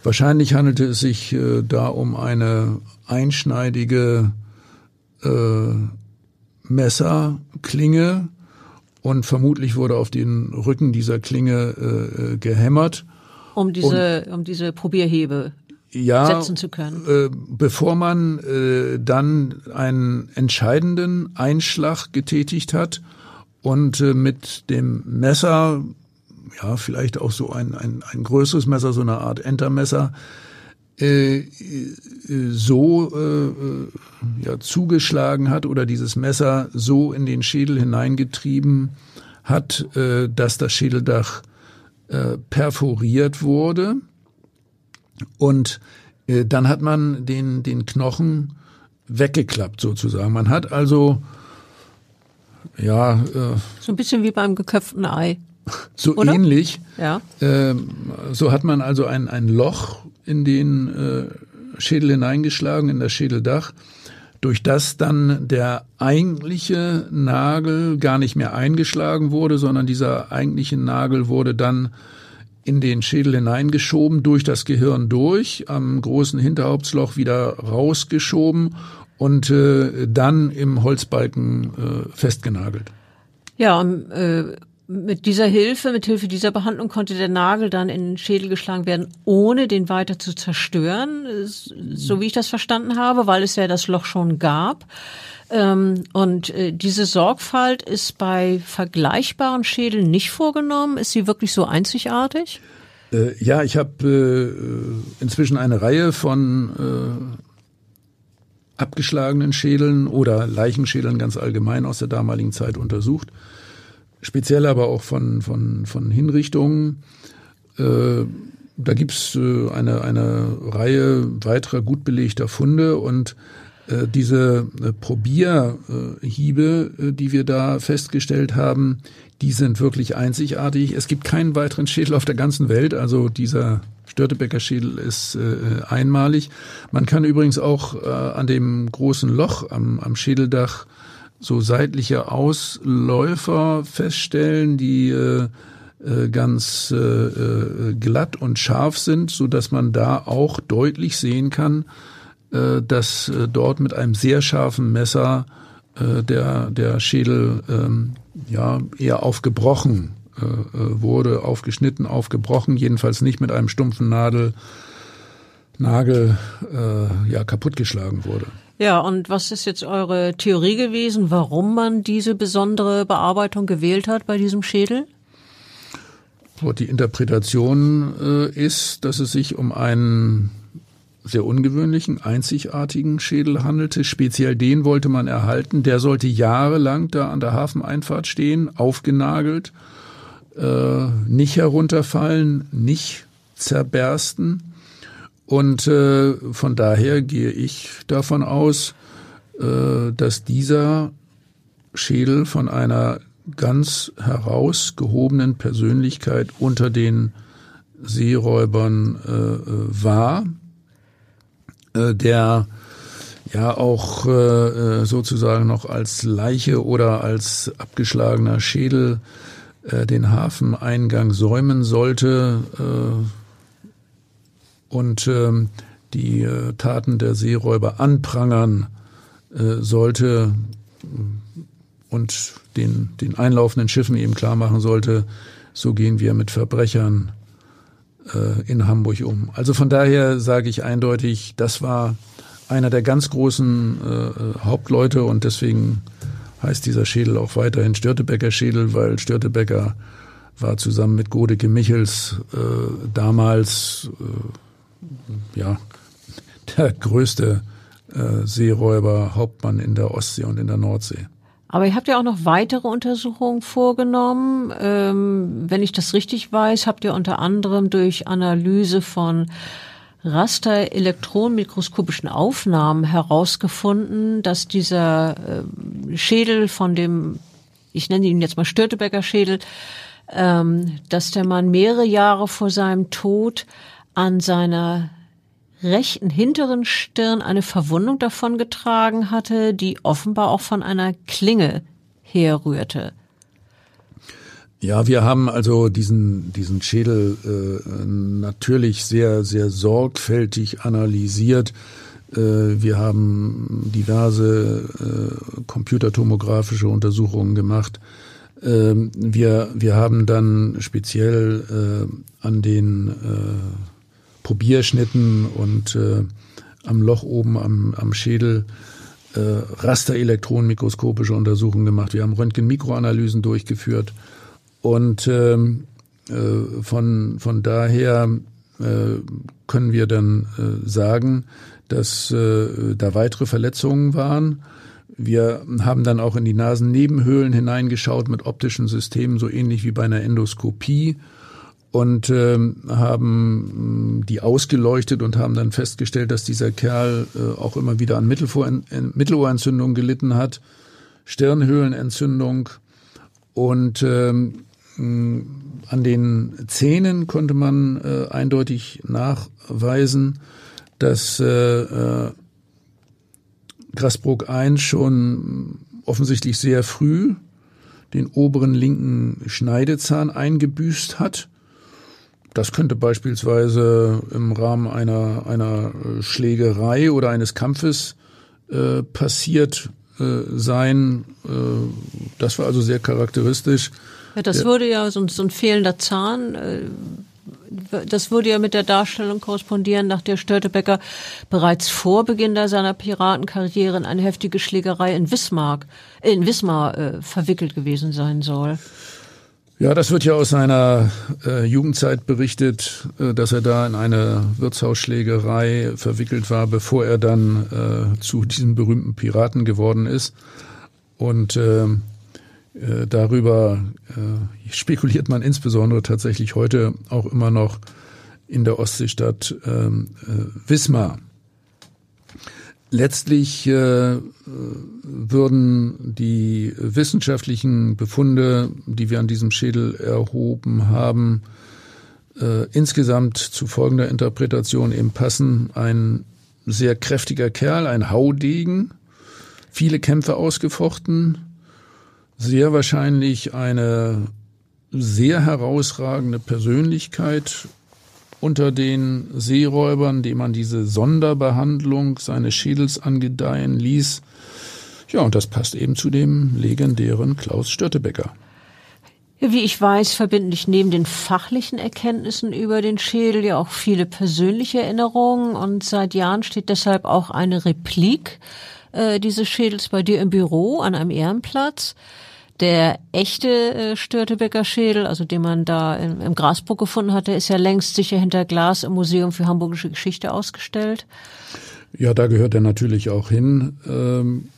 Wahrscheinlich handelte es sich äh, da um eine einschneidige äh, Messerklinge und vermutlich wurde auf den Rücken dieser Klinge äh, äh gehämmert. Um diese, und, um diese Probierhebe ja, setzen zu können. Äh, bevor man äh, dann einen entscheidenden Einschlag getätigt hat und äh, mit dem Messer, ja, vielleicht auch so ein, ein, ein größeres Messer, so eine Art Entermesser, äh, so äh, ja, zugeschlagen hat oder dieses Messer so in den Schädel hineingetrieben hat, äh, dass das Schädeldach äh, perforiert wurde. Und äh, dann hat man den, den Knochen weggeklappt sozusagen. Man hat also ja äh, so ein bisschen wie beim geköpften Ei. So Oder? ähnlich. Ja. Ähm, so hat man also ein, ein Loch in den äh, Schädel hineingeschlagen, in das Schädeldach, durch das dann der eigentliche Nagel gar nicht mehr eingeschlagen wurde, sondern dieser eigentliche Nagel wurde dann in den Schädel hineingeschoben, durch das Gehirn durch, am großen Hinterhauptsloch wieder rausgeschoben und äh, dann im Holzbalken äh, festgenagelt. Ja, äh, mit dieser Hilfe, mit Hilfe dieser Behandlung konnte der Nagel dann in den Schädel geschlagen werden, ohne den weiter zu zerstören, so wie ich das verstanden habe, weil es ja das Loch schon gab. Ähm, und äh, diese Sorgfalt ist bei vergleichbaren Schädeln nicht vorgenommen. Ist sie wirklich so einzigartig? Äh, ja, ich habe äh, inzwischen eine Reihe von abgeschlagenen Schädeln oder Leichenschädeln ganz allgemein aus der damaligen Zeit untersucht speziell aber auch von, von, von Hinrichtungen. Äh, da gibt's äh, eine, eine Reihe weiterer gut belegter Funde und äh, diese Probierhiebe, die wir da festgestellt haben, die sind wirklich einzigartig. Es gibt keinen weiteren Schädel auf der ganzen Welt, also dieser Störtebecker Schädel ist einmalig. Man kann übrigens auch an dem großen Loch am, am Schädeldach so seitliche Ausläufer feststellen, die äh, äh, ganz äh, äh, glatt und scharf sind, so dass man da auch deutlich sehen kann, äh, dass äh, dort mit einem sehr scharfen Messer äh, der der Schädel äh, ja eher aufgebrochen äh, wurde, aufgeschnitten, aufgebrochen, jedenfalls nicht mit einem stumpfen Nadel Nagel äh, ja kaputtgeschlagen wurde. Ja, und was ist jetzt eure Theorie gewesen, warum man diese besondere Bearbeitung gewählt hat bei diesem Schädel? Die Interpretation äh, ist, dass es sich um einen sehr ungewöhnlichen, einzigartigen Schädel handelte. Speziell den wollte man erhalten. Der sollte jahrelang da an der Hafeneinfahrt stehen, aufgenagelt, äh, nicht herunterfallen, nicht zerbersten. Und äh, von daher gehe ich davon aus, äh, dass dieser Schädel von einer ganz herausgehobenen Persönlichkeit unter den Seeräubern äh, äh war, äh, der ja auch äh, sozusagen noch als Leiche oder als abgeschlagener Schädel äh, den Hafeneingang säumen sollte äh, und äh, die äh, Taten der Seeräuber anprangern äh, sollte und den, den einlaufenden Schiffen eben klar machen sollte, so gehen wir mit Verbrechern äh, in Hamburg um. Also von daher sage ich eindeutig, das war einer der ganz großen äh, Hauptleute und deswegen heißt dieser Schädel auch weiterhin Störtebecker Schädel, weil Störtebecker war zusammen mit Godeke Michels äh, damals äh, ja der größte äh, Seeräuber, Hauptmann in der Ostsee und in der Nordsee. Aber ihr habt ja auch noch weitere Untersuchungen vorgenommen. Ähm, wenn ich das richtig weiß, habt ihr unter anderem durch Analyse von Raster-elektronenmikroskopischen Aufnahmen herausgefunden, dass dieser äh, Schädel von dem, ich nenne ihn jetzt mal Störtebecker Schädel, ähm, dass der Mann mehrere Jahre vor seinem Tod an seiner rechten hinteren Stirn eine Verwundung davon getragen hatte, die offenbar auch von einer Klinge herrührte. Ja, wir haben also diesen, diesen Schädel äh, natürlich sehr, sehr sorgfältig analysiert. Äh, wir haben diverse äh, computertomografische Untersuchungen gemacht. Äh, wir, wir haben dann speziell äh, an den äh, Probierschnitten und äh, am Loch oben am, am Schädel äh, Rasterelektronenmikroskopische Untersuchungen gemacht. Wir haben Röntgenmikroanalysen durchgeführt und ähm, äh, von, von daher äh, können wir dann äh, sagen, dass äh, da weitere Verletzungen waren. Wir haben dann auch in die Nasennebenhöhlen hineingeschaut mit optischen Systemen, so ähnlich wie bei einer Endoskopie und ähm, haben die ausgeleuchtet und haben dann festgestellt, dass dieser Kerl äh, auch immer wieder an Mittelohrentzündung gelitten hat, Stirnhöhlenentzündung. Und ähm, an den Zähnen konnte man äh, eindeutig nachweisen, dass äh, äh, Grasbrook I schon offensichtlich sehr früh den oberen linken Schneidezahn eingebüßt hat das könnte beispielsweise im Rahmen einer, einer äh, Schlägerei oder eines Kampfes äh, passiert äh, sein. Äh, das war also sehr charakteristisch. Ja, das würde ja so, so ein fehlender Zahn, äh, das würde ja mit der Darstellung korrespondieren, nach der Störtebecker bereits vor Beginn seiner Piratenkarriere in eine heftige Schlägerei in Wismar, in Wismar äh, verwickelt gewesen sein soll. Ja, das wird ja aus seiner äh, Jugendzeit berichtet, äh, dass er da in eine Wirtshausschlägerei verwickelt war, bevor er dann äh, zu diesem berühmten Piraten geworden ist. Und äh, äh, darüber äh, spekuliert man insbesondere tatsächlich heute auch immer noch in der Ostseestadt ähm, äh, Wismar. Letztlich äh, würden die wissenschaftlichen Befunde, die wir an diesem Schädel erhoben haben, äh, insgesamt zu folgender Interpretation eben passen. Ein sehr kräftiger Kerl, ein Haudegen, viele Kämpfe ausgefochten, sehr wahrscheinlich eine sehr herausragende Persönlichkeit, unter den Seeräubern, dem man diese Sonderbehandlung seines Schädels angedeihen ließ. Ja, und das passt eben zu dem legendären Klaus Störtebecker. Wie ich weiß, verbinden dich neben den fachlichen Erkenntnissen über den Schädel ja auch viele persönliche Erinnerungen und seit Jahren steht deshalb auch eine Replik äh, dieses Schädels bei dir im Büro an einem Ehrenplatz. Der echte äh, Störtebecker Schädel, also den man da im, im Grasburg gefunden hatte, ist ja längst sicher hinter Glas im Museum für Hamburgische Geschichte ausgestellt. Ja, da gehört er natürlich auch hin. Ähm,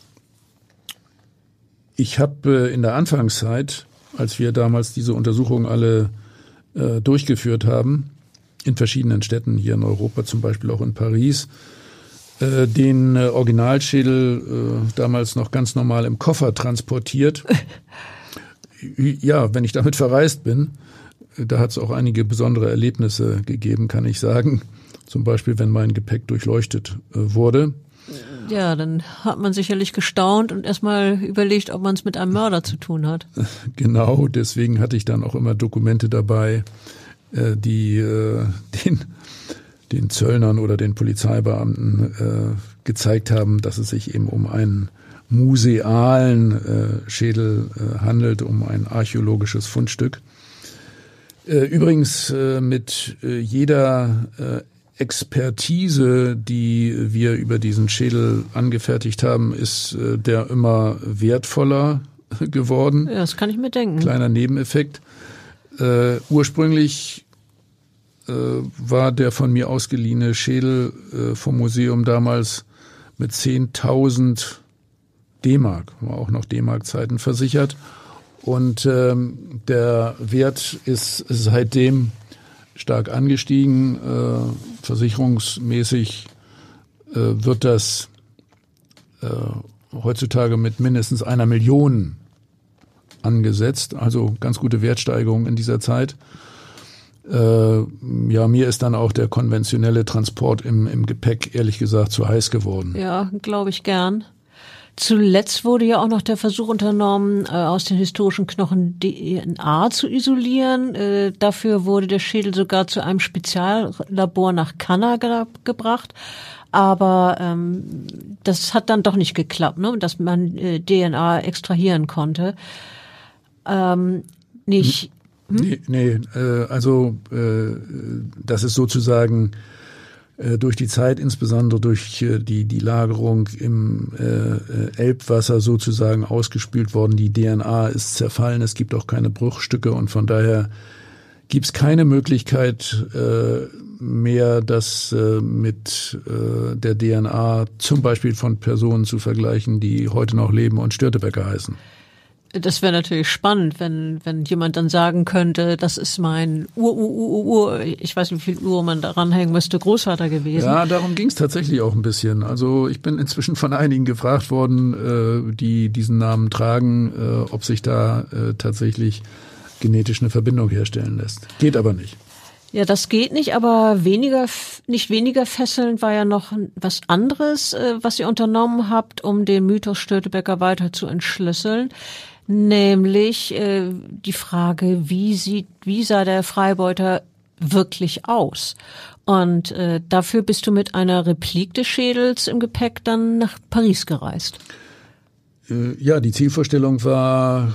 ich habe äh, in der Anfangszeit, als wir damals diese Untersuchungen alle äh, durchgeführt haben, in verschiedenen Städten hier in Europa, zum Beispiel auch in Paris, äh, den äh, Originalschädel äh, damals noch ganz normal im Koffer transportiert. ja, wenn ich damit verreist bin, da hat es auch einige besondere Erlebnisse gegeben, kann ich sagen. Zum Beispiel, wenn mein Gepäck durchleuchtet äh, wurde. Ja, dann hat man sicherlich gestaunt und erstmal überlegt, ob man es mit einem Mörder zu tun hat. Genau, deswegen hatte ich dann auch immer Dokumente dabei, äh, die äh, den, den Zöllnern oder den Polizeibeamten gezeigt haben, dass es sich eben um einen musealen Schädel handelt, um ein archäologisches Fundstück. Übrigens mit jeder Expertise, die wir über diesen Schädel angefertigt haben, ist äh, der immer wertvoller geworden. Ja, das kann ich mir denken. Kleiner Nebeneffekt. Äh, ursprünglich äh, war der von mir ausgeliehene Schädel äh, vom Museum damals mit 10.000 D-Mark, war auch noch D-Mark-Zeiten versichert. Und ähm, der Wert ist seitdem stark angestiegen. Äh, versicherungsmäßig äh, wird das äh, heutzutage mit mindestens einer Million angesetzt. Also ganz gute Wertsteigerung in dieser Zeit. Äh, ja, mir ist dann auch der konventionelle Transport im, im Gepäck ehrlich gesagt zu heiß geworden. Ja, glaube ich gern. Zuletzt wurde ja auch noch der Versuch unternommen, äh, aus den historischen Knochen DNA zu isolieren. Äh, dafür wurde der Schädel sogar zu einem Speziallabor nach Kanada gebracht. Aber ähm, das hat dann doch nicht geklappt, ne? dass man DNA extrahieren konnte. Ähm, nicht. Hm? Nee, nee äh, also äh, das ist sozusagen äh, durch die Zeit, insbesondere durch äh, die, die Lagerung im äh, Elbwasser sozusagen ausgespült worden. Die DNA ist zerfallen, es gibt auch keine Bruchstücke und von daher gibt es keine Möglichkeit äh, mehr, das äh, mit äh, der DNA zum Beispiel von Personen zu vergleichen, die heute noch leben und Störtebecker heißen. Das wäre natürlich spannend, wenn, wenn jemand dann sagen könnte, das ist mein Ur, Ur, Ur, Ur, ich weiß nicht, wie viel Uhr man daran hängen müsste, Großvater gewesen. Ja, darum ging es tatsächlich auch ein bisschen. Also ich bin inzwischen von einigen gefragt worden, äh, die diesen Namen tragen, äh, ob sich da äh, tatsächlich genetisch eine Verbindung herstellen lässt. Geht aber nicht. Ja, das geht nicht, aber weniger, nicht weniger fesselnd war ja noch was anderes, äh, was ihr unternommen habt, um den Mythos Störtebecker weiter zu entschlüsseln nämlich äh, die Frage, wie sieht, wie sah der Freibeuter wirklich aus? Und äh, dafür bist du mit einer Replik des Schädels im Gepäck dann nach Paris gereist. Äh, ja, die Zielvorstellung war,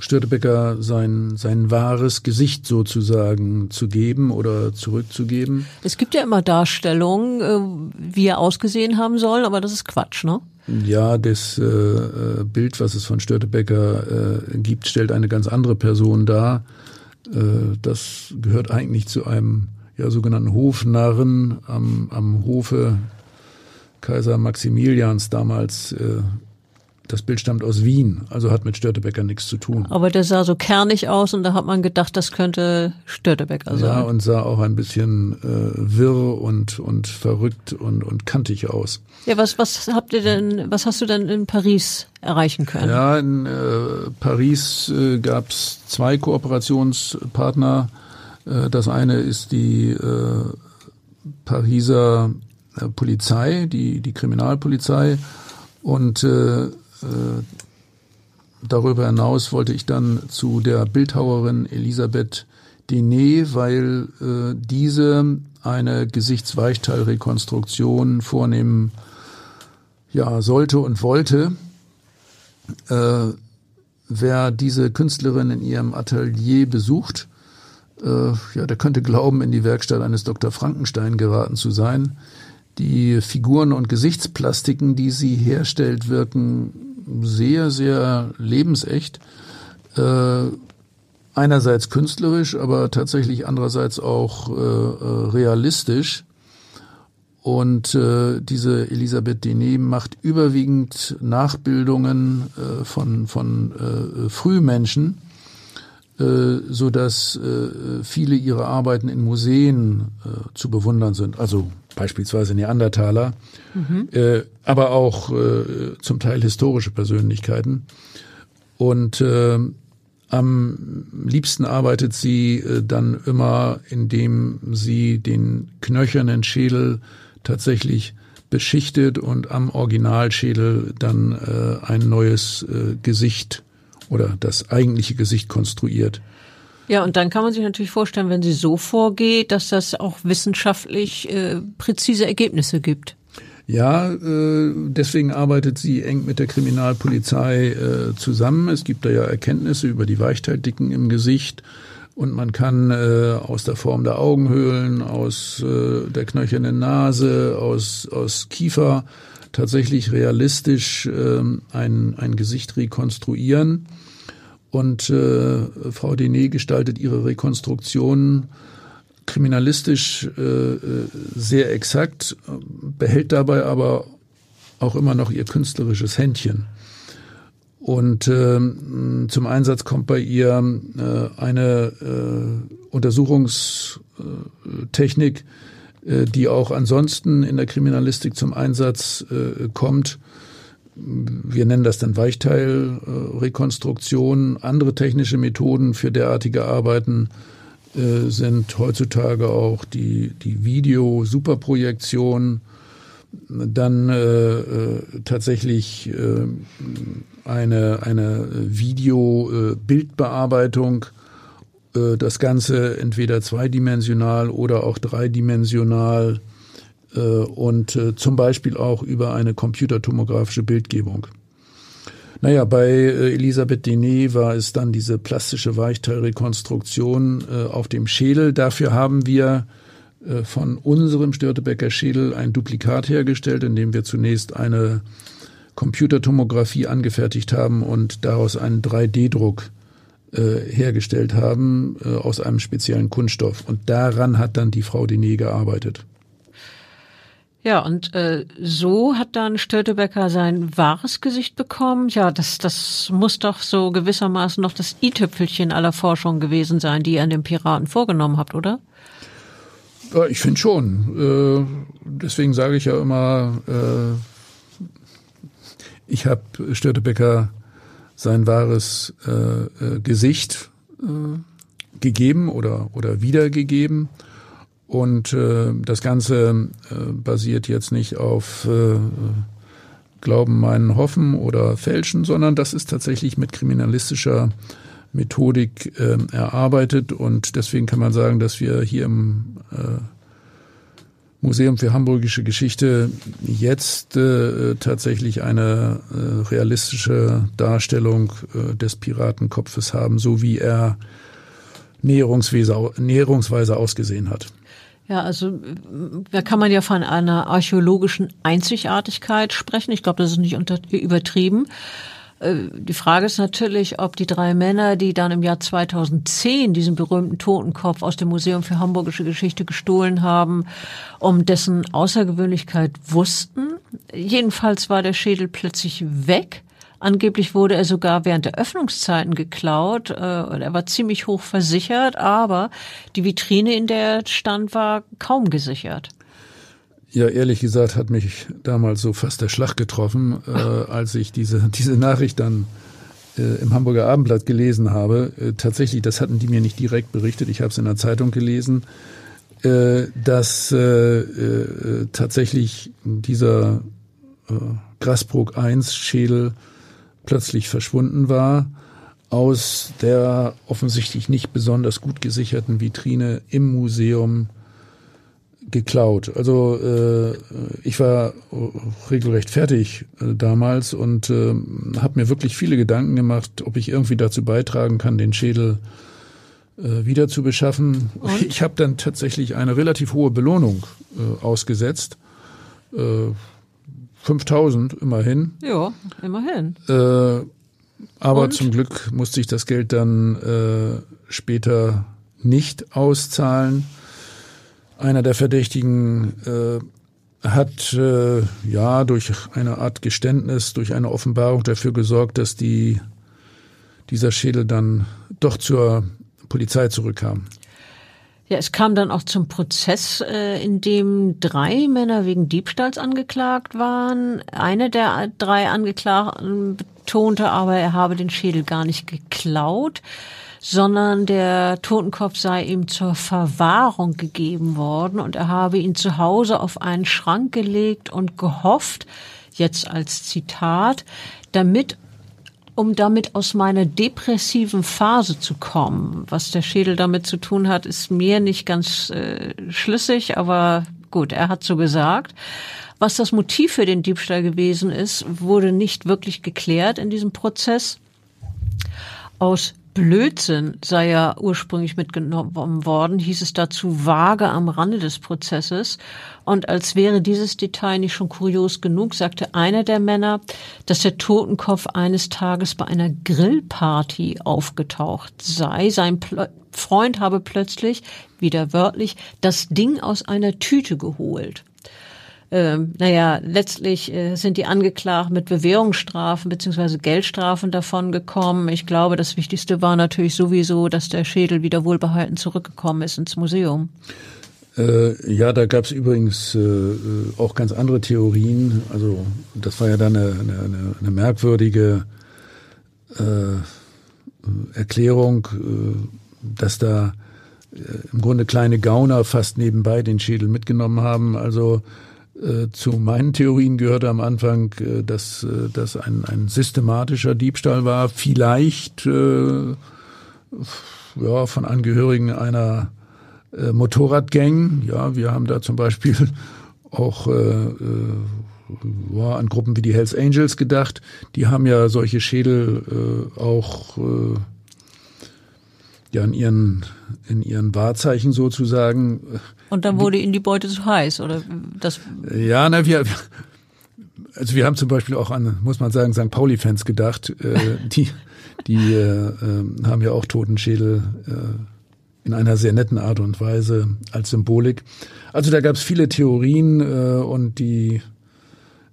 Störtebecker sein, sein wahres Gesicht sozusagen zu geben oder zurückzugeben. Es gibt ja immer Darstellungen, äh, wie er ausgesehen haben soll, aber das ist Quatsch, ne? Ja, das äh, äh, Bild, was es von Störtebecker äh, gibt, stellt eine ganz andere Person dar. Äh, das gehört eigentlich zu einem ja, sogenannten Hofnarren am, am Hofe Kaiser Maximilians damals äh, das Bild stammt aus Wien, also hat mit Störtebecker nichts zu tun. Aber der sah so kernig aus und da hat man gedacht, das könnte Störtebecker sein. Ja, und sah auch ein bisschen äh, wirr und, und verrückt und, und kantig aus. Ja, was, was habt ihr denn, was hast du denn in Paris erreichen können? Ja, in äh, Paris äh, gab es zwei Kooperationspartner. Äh, das eine ist die äh, Pariser äh, Polizei, die, die Kriminalpolizei. Und äh, äh, darüber hinaus wollte ich dann zu der Bildhauerin Elisabeth Denet, weil äh, diese eine Gesichtsweichteilrekonstruktion vornehmen ja, sollte und wollte. Äh, wer diese Künstlerin in ihrem Atelier besucht, äh, ja, der könnte glauben, in die Werkstatt eines Dr. Frankenstein geraten zu sein. Die Figuren und Gesichtsplastiken, die sie herstellt, wirken sehr, sehr lebensecht. Äh, einerseits künstlerisch, aber tatsächlich andererseits auch äh, äh realistisch. Und äh, diese Elisabeth Denet macht überwiegend Nachbildungen äh, von, von äh, Frühmenschen äh, so äh, viele ihrer Arbeiten in Museen äh, zu bewundern sind. Also beispielsweise Neandertaler, mhm. äh, aber auch äh, zum Teil historische Persönlichkeiten. Und äh, am liebsten arbeitet sie äh, dann immer, indem sie den knöchernen Schädel tatsächlich beschichtet und am Originalschädel dann äh, ein neues äh, Gesicht oder das eigentliche Gesicht konstruiert. Ja, und dann kann man sich natürlich vorstellen, wenn sie so vorgeht, dass das auch wissenschaftlich äh, präzise Ergebnisse gibt. Ja, äh, deswegen arbeitet sie eng mit der Kriminalpolizei äh, zusammen. Es gibt da ja Erkenntnisse über die Weichteildicken im Gesicht und man kann äh, aus der Form der Augenhöhlen, aus der knöchernen Nase, aus, aus Kiefer tatsächlich realistisch äh, ein, ein Gesicht rekonstruieren. Und äh, Frau Denet gestaltet ihre Rekonstruktion kriminalistisch äh, äh, sehr exakt, behält dabei aber auch immer noch ihr künstlerisches Händchen. Und äh, zum Einsatz kommt bei ihr äh, eine äh, Untersuchungstechnik, äh, die auch ansonsten in der Kriminalistik zum Einsatz äh, kommt. Wir nennen das dann Weichteilrekonstruktion. Andere technische Methoden für derartige Arbeiten äh, sind heutzutage auch die, die Video-Superprojektion, dann äh, äh, tatsächlich äh, eine, eine Video-Bildbearbeitung, äh, das Ganze entweder zweidimensional oder auch dreidimensional und äh, zum Beispiel auch über eine computertomografische Bildgebung. Naja, bei äh, Elisabeth Denet war es dann diese plastische Weichteilrekonstruktion äh, auf dem Schädel. Dafür haben wir äh, von unserem Störtebecker Schädel ein Duplikat hergestellt, indem wir zunächst eine Computertomographie angefertigt haben und daraus einen 3D-Druck äh, hergestellt haben äh, aus einem speziellen Kunststoff. Und daran hat dann die Frau Denet gearbeitet. Ja, und äh, so hat dann Störtebecker sein wahres Gesicht bekommen. Ja, das, das muss doch so gewissermaßen noch das i-Tüpfelchen aller Forschung gewesen sein, die ihr an den Piraten vorgenommen habt, oder? Ja, ich finde schon. Äh, deswegen sage ich ja immer, äh, ich habe Störtebecker sein wahres äh, äh, Gesicht äh, gegeben oder, oder wiedergegeben. Und äh, das Ganze äh, basiert jetzt nicht auf äh, Glauben, Meinen, Hoffen oder Fälschen, sondern das ist tatsächlich mit kriminalistischer Methodik äh, erarbeitet. Und deswegen kann man sagen, dass wir hier im äh, Museum für Hamburgische Geschichte jetzt äh, tatsächlich eine äh, realistische Darstellung äh, des Piratenkopfes haben, so wie er näherungsweise, näherungsweise ausgesehen hat. Ja, also da kann man ja von einer archäologischen Einzigartigkeit sprechen. Ich glaube, das ist nicht unter, übertrieben. Äh, die Frage ist natürlich, ob die drei Männer, die dann im Jahr 2010 diesen berühmten Totenkopf aus dem Museum für Hamburgische Geschichte gestohlen haben, um dessen Außergewöhnlichkeit wussten. Jedenfalls war der Schädel plötzlich weg. Angeblich wurde er sogar während der Öffnungszeiten geklaut. Äh, er war ziemlich hoch versichert, aber die Vitrine, in der er stand, war kaum gesichert. Ja, ehrlich gesagt hat mich damals so fast der Schlag getroffen, äh, als ich diese, diese Nachricht dann äh, im Hamburger Abendblatt gelesen habe. Äh, tatsächlich, das hatten die mir nicht direkt berichtet, ich habe es in der Zeitung gelesen, äh, dass äh, äh, tatsächlich dieser äh, Grasbrook 1 Schädel plötzlich verschwunden war aus der offensichtlich nicht besonders gut gesicherten Vitrine im Museum geklaut. Also äh, ich war regelrecht fertig äh, damals und äh, habe mir wirklich viele Gedanken gemacht, ob ich irgendwie dazu beitragen kann, den Schädel äh, wieder zu beschaffen. Und? Ich habe dann tatsächlich eine relativ hohe Belohnung äh, ausgesetzt. Äh, 5000 immerhin. Ja, immerhin. Äh, aber und? zum Glück musste ich das Geld dann äh, später nicht auszahlen einer der Verdächtigen äh, hat äh, ja durch eine Art Geständnis, durch eine Offenbarung dafür gesorgt, dass die dieser Schädel dann doch zur Polizei zurückkam. Ja, es kam dann auch zum Prozess, äh, in dem drei Männer wegen Diebstahls angeklagt waren. Eine der drei Angeklagten betonte aber, er habe den Schädel gar nicht geklaut, sondern der Totenkopf sei ihm zur Verwahrung gegeben worden und er habe ihn zu Hause auf einen Schrank gelegt und gehofft, jetzt als Zitat, damit um damit aus meiner depressiven Phase zu kommen. Was der Schädel damit zu tun hat, ist mir nicht ganz äh, schlüssig, aber gut, er hat so gesagt. Was das Motiv für den Diebstahl gewesen ist, wurde nicht wirklich geklärt in diesem Prozess. Aus Blödsinn sei ja ursprünglich mitgenommen worden, hieß es dazu vage am Rande des Prozesses. Und als wäre dieses Detail nicht schon kurios genug, sagte einer der Männer, dass der Totenkopf eines Tages bei einer Grillparty aufgetaucht sei. Sein Pl Freund habe plötzlich, wieder wörtlich, das Ding aus einer Tüte geholt ähm, naja, letztlich äh, sind die Angeklagten mit Bewährungsstrafen beziehungsweise Geldstrafen davon gekommen. Ich glaube, das Wichtigste war natürlich sowieso, dass der Schädel wieder wohlbehalten zurückgekommen ist ins Museum. Äh, ja, da gab es übrigens äh, äh, auch ganz andere Theorien. Also das war ja dann eine, eine, eine merkwürdige äh, Erklärung, äh, dass da äh, im Grunde kleine Gauner fast nebenbei den Schädel mitgenommen haben. Also zu meinen Theorien gehörte am Anfang, dass das ein, ein systematischer Diebstahl war, vielleicht ja, von Angehörigen einer äh, Motorradgang. Ja, wir haben da zum Beispiel auch äh, äh, ja, an Gruppen wie die Hells Angels gedacht. Die haben ja solche Schädel äh, auch äh, ja in ihren in ihren Wahrzeichen sozusagen. Und dann wurde ihnen die Beute zu heiß, oder das? Ja, na wir also wir haben zum Beispiel auch an, muss man sagen, St. Pauli-Fans gedacht. Äh, die die äh, äh, haben ja auch Totenschädel äh, in einer sehr netten Art und Weise als Symbolik. Also da gab es viele Theorien äh, und die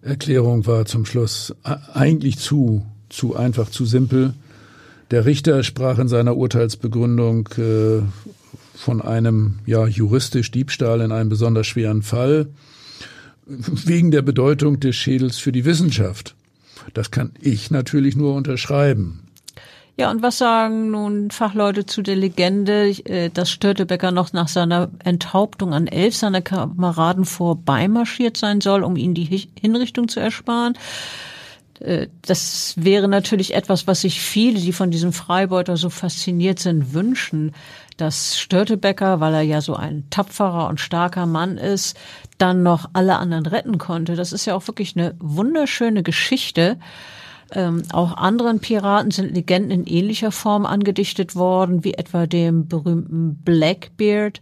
Erklärung war zum Schluss eigentlich zu zu einfach, zu simpel. Der Richter sprach in seiner Urteilsbegründung äh, von einem ja juristisch Diebstahl in einem besonders schweren Fall wegen der Bedeutung des Schädels für die Wissenschaft. Das kann ich natürlich nur unterschreiben. Ja, und was sagen nun Fachleute zu der Legende, äh, dass Störtebecker noch nach seiner Enthauptung an elf seiner Kameraden vorbeimarschiert sein soll, um ihnen die Hinrichtung zu ersparen? Äh, das wäre natürlich etwas, was sich viele, die von diesem Freibeuter so fasziniert sind, wünschen, dass Störtebecker, weil er ja so ein tapferer und starker Mann ist, dann noch alle anderen retten konnte. Das ist ja auch wirklich eine wunderschöne Geschichte. Ähm, auch anderen Piraten sind Legenden in ähnlicher Form angedichtet worden, wie etwa dem berühmten Blackbeard,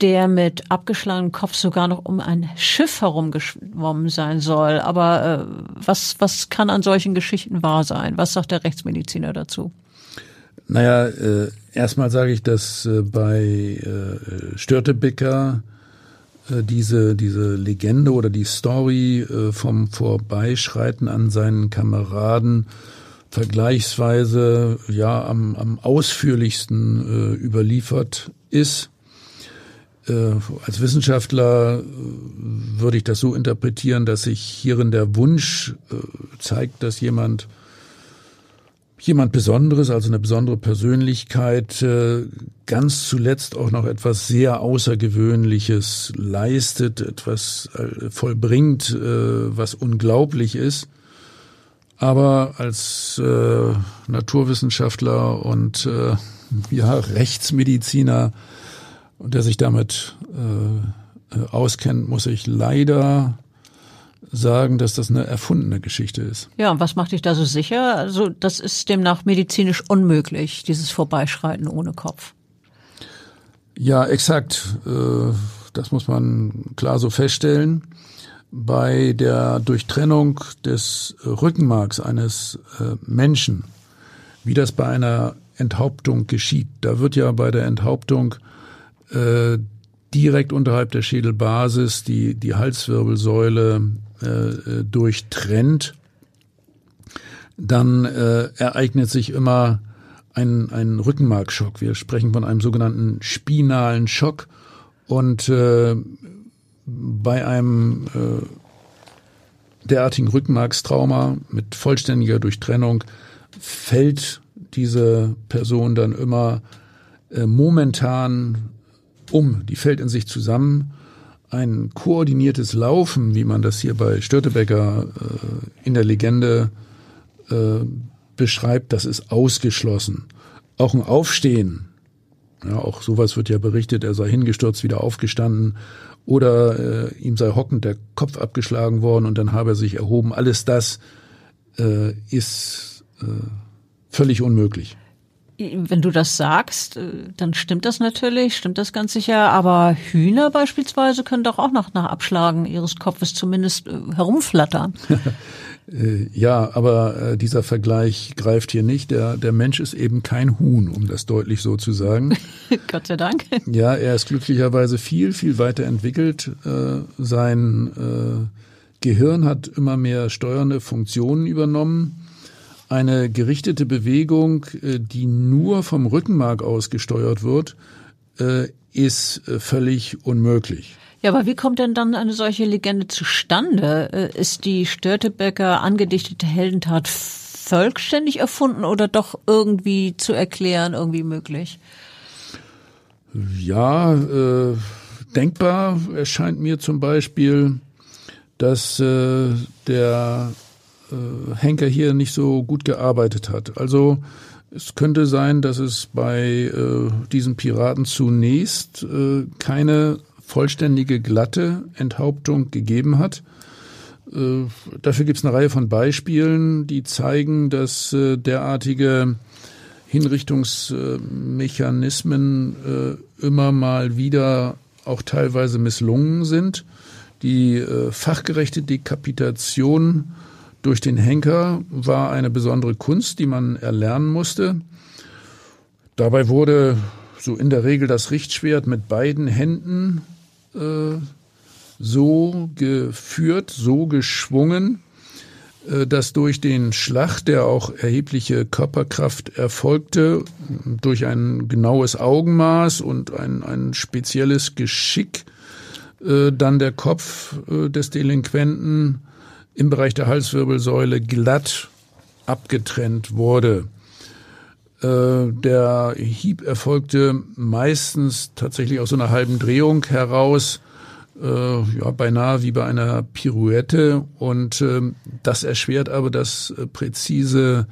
der mit abgeschlagenem Kopf sogar noch um ein Schiff herumgeschwommen sein soll. Aber äh, was, was kann an solchen Geschichten wahr sein? Was sagt der Rechtsmediziner dazu? Naja, äh, erstmal sage ich, dass äh, bei äh, Störtebecker äh, diese, diese Legende oder die Story äh, vom Vorbeischreiten an seinen Kameraden vergleichsweise ja am, am ausführlichsten äh, überliefert ist. Äh, als Wissenschaftler äh, würde ich das so interpretieren, dass sich hierin der Wunsch äh, zeigt, dass jemand jemand Besonderes, also eine besondere Persönlichkeit, ganz zuletzt auch noch etwas sehr Außergewöhnliches leistet, etwas vollbringt, was unglaublich ist. Aber als Naturwissenschaftler und ja, Rechtsmediziner der sich damit äh, äh, auskennt, muss ich leider sagen, dass das eine erfundene Geschichte ist. Ja, und was macht dich da so sicher? Also das ist demnach medizinisch unmöglich, dieses Vorbeischreiten ohne Kopf. Ja, exakt. Äh, das muss man klar so feststellen. Bei der Durchtrennung des Rückenmarks eines äh, Menschen, wie das bei einer Enthauptung geschieht, da wird ja bei der Enthauptung äh, direkt unterhalb der Schädelbasis die, die Halswirbelsäule äh, äh, durchtrennt, dann äh, ereignet sich immer ein, ein Rückenmarkschock. Wir sprechen von einem sogenannten spinalen Schock. Und äh, bei einem äh, derartigen Rückenmarkstrauma mit vollständiger Durchtrennung fällt diese Person dann immer äh, momentan um. Die fällt in sich zusammen. Ein koordiniertes Laufen, wie man das hier bei Störtebecker äh, in der Legende äh, beschreibt, das ist ausgeschlossen. Auch ein Aufstehen, ja, auch sowas wird ja berichtet, er sei hingestürzt, wieder aufgestanden oder äh, ihm sei hockend der Kopf abgeschlagen worden und dann habe er sich erhoben. Alles das äh, ist äh, völlig unmöglich. Wenn du das sagst, äh, dann stimmt das natürlich, stimmt das ganz sicher. Aber Hühner beispielsweise können doch auch noch nach Abschlagen ihres Kopfes zumindest äh, herumflattern. Äh, ja, aber dieser Vergleich greift hier nicht. Der, der Mensch ist eben kein Huhn, um das deutlich so zu sagen. Gott sei Dank. Ja, er ist glücklicherweise viel, viel weiter entwickelt. Sein Gehirn hat immer mehr steuernde Funktionen übernommen. Eine gerichtete Bewegung, äh, die nur vom Rückenmark aus gesteuert wird, äh, ist äh, völlig unmöglich. Ja, aber wie kommt denn dann eine solche Legende zustande? Ist die Störtebecker angedichtete Heldentat vollständig erfunden oder doch irgendwie zu erklären, irgendwie möglich? Ja, äh, denkbar erscheint mir zum Beispiel, dass äh, der äh, Henker hier nicht so gut gearbeitet hat. Also es könnte sein, dass es bei äh, diesen Piraten zunächst äh, keine vollständige glatte Enthauptung gegeben hat. Äh, dafür gibt es eine Reihe von Beispielen, die zeigen, dass äh, derartige Hinrichtungsmechanismen äh, immer mal wieder auch teilweise misslungen sind. Die fachgerechte Dekapitation durch den Henker war eine besondere Kunst, die man erlernen musste. Dabei wurde so in der Regel das Richtschwert mit beiden Händen äh, so geführt, so geschwungen, äh, dass durch den Schlag, der auch erhebliche Körperkraft erfolgte, durch ein genaues Augenmaß und ein, ein spezielles Geschick, äh, dann der Kopf äh, des Delinquenten im Bereich der Halswirbelsäule glatt abgetrennt wurde. Äh, der Hieb erfolgte meistens tatsächlich aus so einer halben Drehung heraus, äh, ja, beinahe wie bei einer Pirouette. Und äh, das erschwert aber das äh, präzise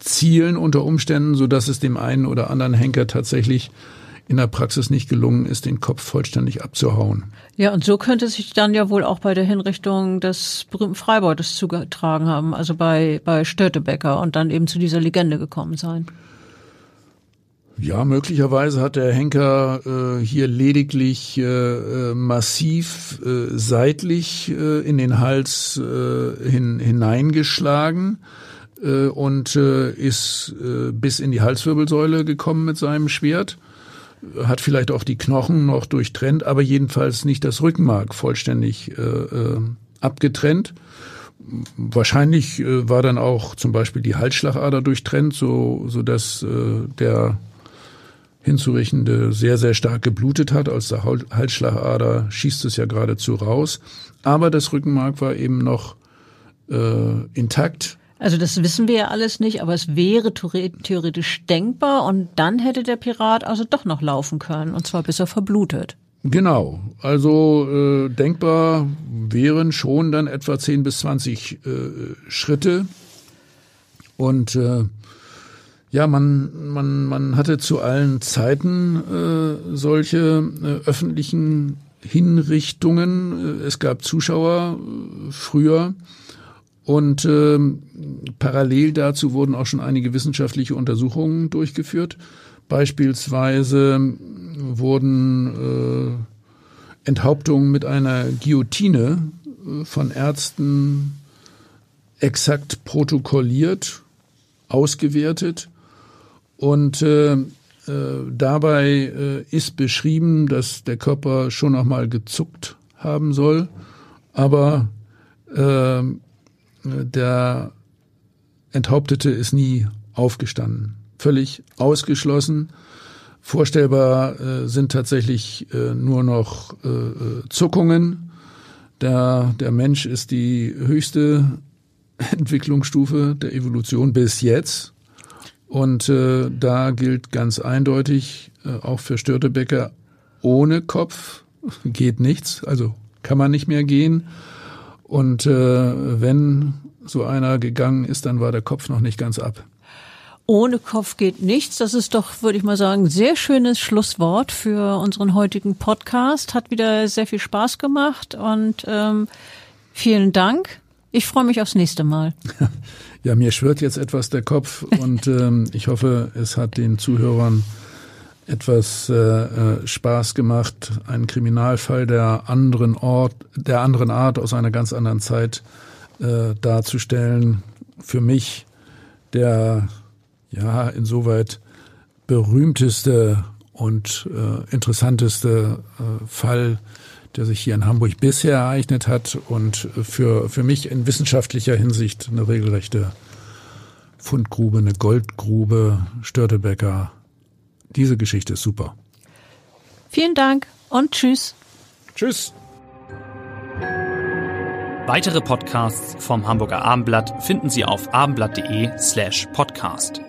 Zielen unter Umständen, so dass es dem einen oder anderen Henker tatsächlich in der Praxis nicht gelungen ist, den Kopf vollständig abzuhauen. Ja, und so könnte sich dann ja wohl auch bei der Hinrichtung des berühmten Freibeutes zugetragen haben, also bei, bei Störtebecker und dann eben zu dieser Legende gekommen sein. Ja, möglicherweise hat der Henker äh, hier lediglich äh, äh, massiv äh, seitlich äh, in den Hals äh, hin, hineingeschlagen äh, und äh, ist äh, bis in die Halswirbelsäule gekommen mit seinem Schwert. Hat vielleicht auch die Knochen noch durchtrennt, aber jedenfalls nicht das Rückenmark vollständig äh, äh, abgetrennt. Wahrscheinlich äh, war dann auch zum Beispiel die Halsschlagader durchtrennt, so, so dass äh, der hinzurichtende sehr, sehr stark geblutet hat. Aus der Halsschlagader schießt es ja geradezu raus. Aber das Rückenmark war eben noch äh, intakt. Also das wissen wir ja alles nicht, aber es wäre theoretisch denkbar und dann hätte der Pirat also doch noch laufen können und zwar bis er verblutet. Genau, also äh, denkbar wären schon dann etwa 10 bis 20 äh, Schritte und äh, ja, man, man, man hatte zu allen Zeiten äh, solche äh, öffentlichen Hinrichtungen. Es gab Zuschauer äh, früher und äh, parallel dazu wurden auch schon einige wissenschaftliche Untersuchungen durchgeführt. Beispielsweise wurden äh, Enthauptungen mit einer Guillotine äh, von Ärzten exakt protokolliert, ausgewertet und äh, äh, dabei äh, ist beschrieben, dass der Körper schon noch mal gezuckt haben soll, aber äh, der Enthauptete ist nie aufgestanden. völlig ausgeschlossen. Vorstellbar äh, sind tatsächlich äh, nur noch äh, äh Zuckungen. Der, der Mensch ist die höchste Entwicklungsstufe der Evolution bis jetzt. Und äh, da gilt ganz eindeutig, äh, auch für Störtebecker, ohne Kopf geht nichts, also kann man nicht mehr gehen. Und äh, wenn so einer gegangen ist, dann war der Kopf noch nicht ganz ab. Ohne Kopf geht nichts. Das ist doch, würde ich mal sagen, ein sehr schönes Schlusswort für unseren heutigen Podcast. Hat wieder sehr viel Spaß gemacht und ähm, vielen Dank. Ich freue mich aufs nächste Mal. Ja, mir schwirrt jetzt etwas der Kopf und ähm, ich hoffe, es hat den Zuhörern etwas äh, äh, Spaß gemacht, einen Kriminalfall der anderen Ort, der anderen Art aus einer ganz anderen Zeit äh, darzustellen. Für mich der ja insoweit berühmteste und äh, interessanteste äh, Fall der sich hier in Hamburg bisher ereignet hat und für, für mich in wissenschaftlicher Hinsicht eine regelrechte Fundgrube, eine Goldgrube, Störtebecker. Diese Geschichte ist super. Vielen Dank und tschüss. Tschüss. Weitere Podcasts vom Hamburger Abendblatt finden Sie auf abendblatt.de slash podcast.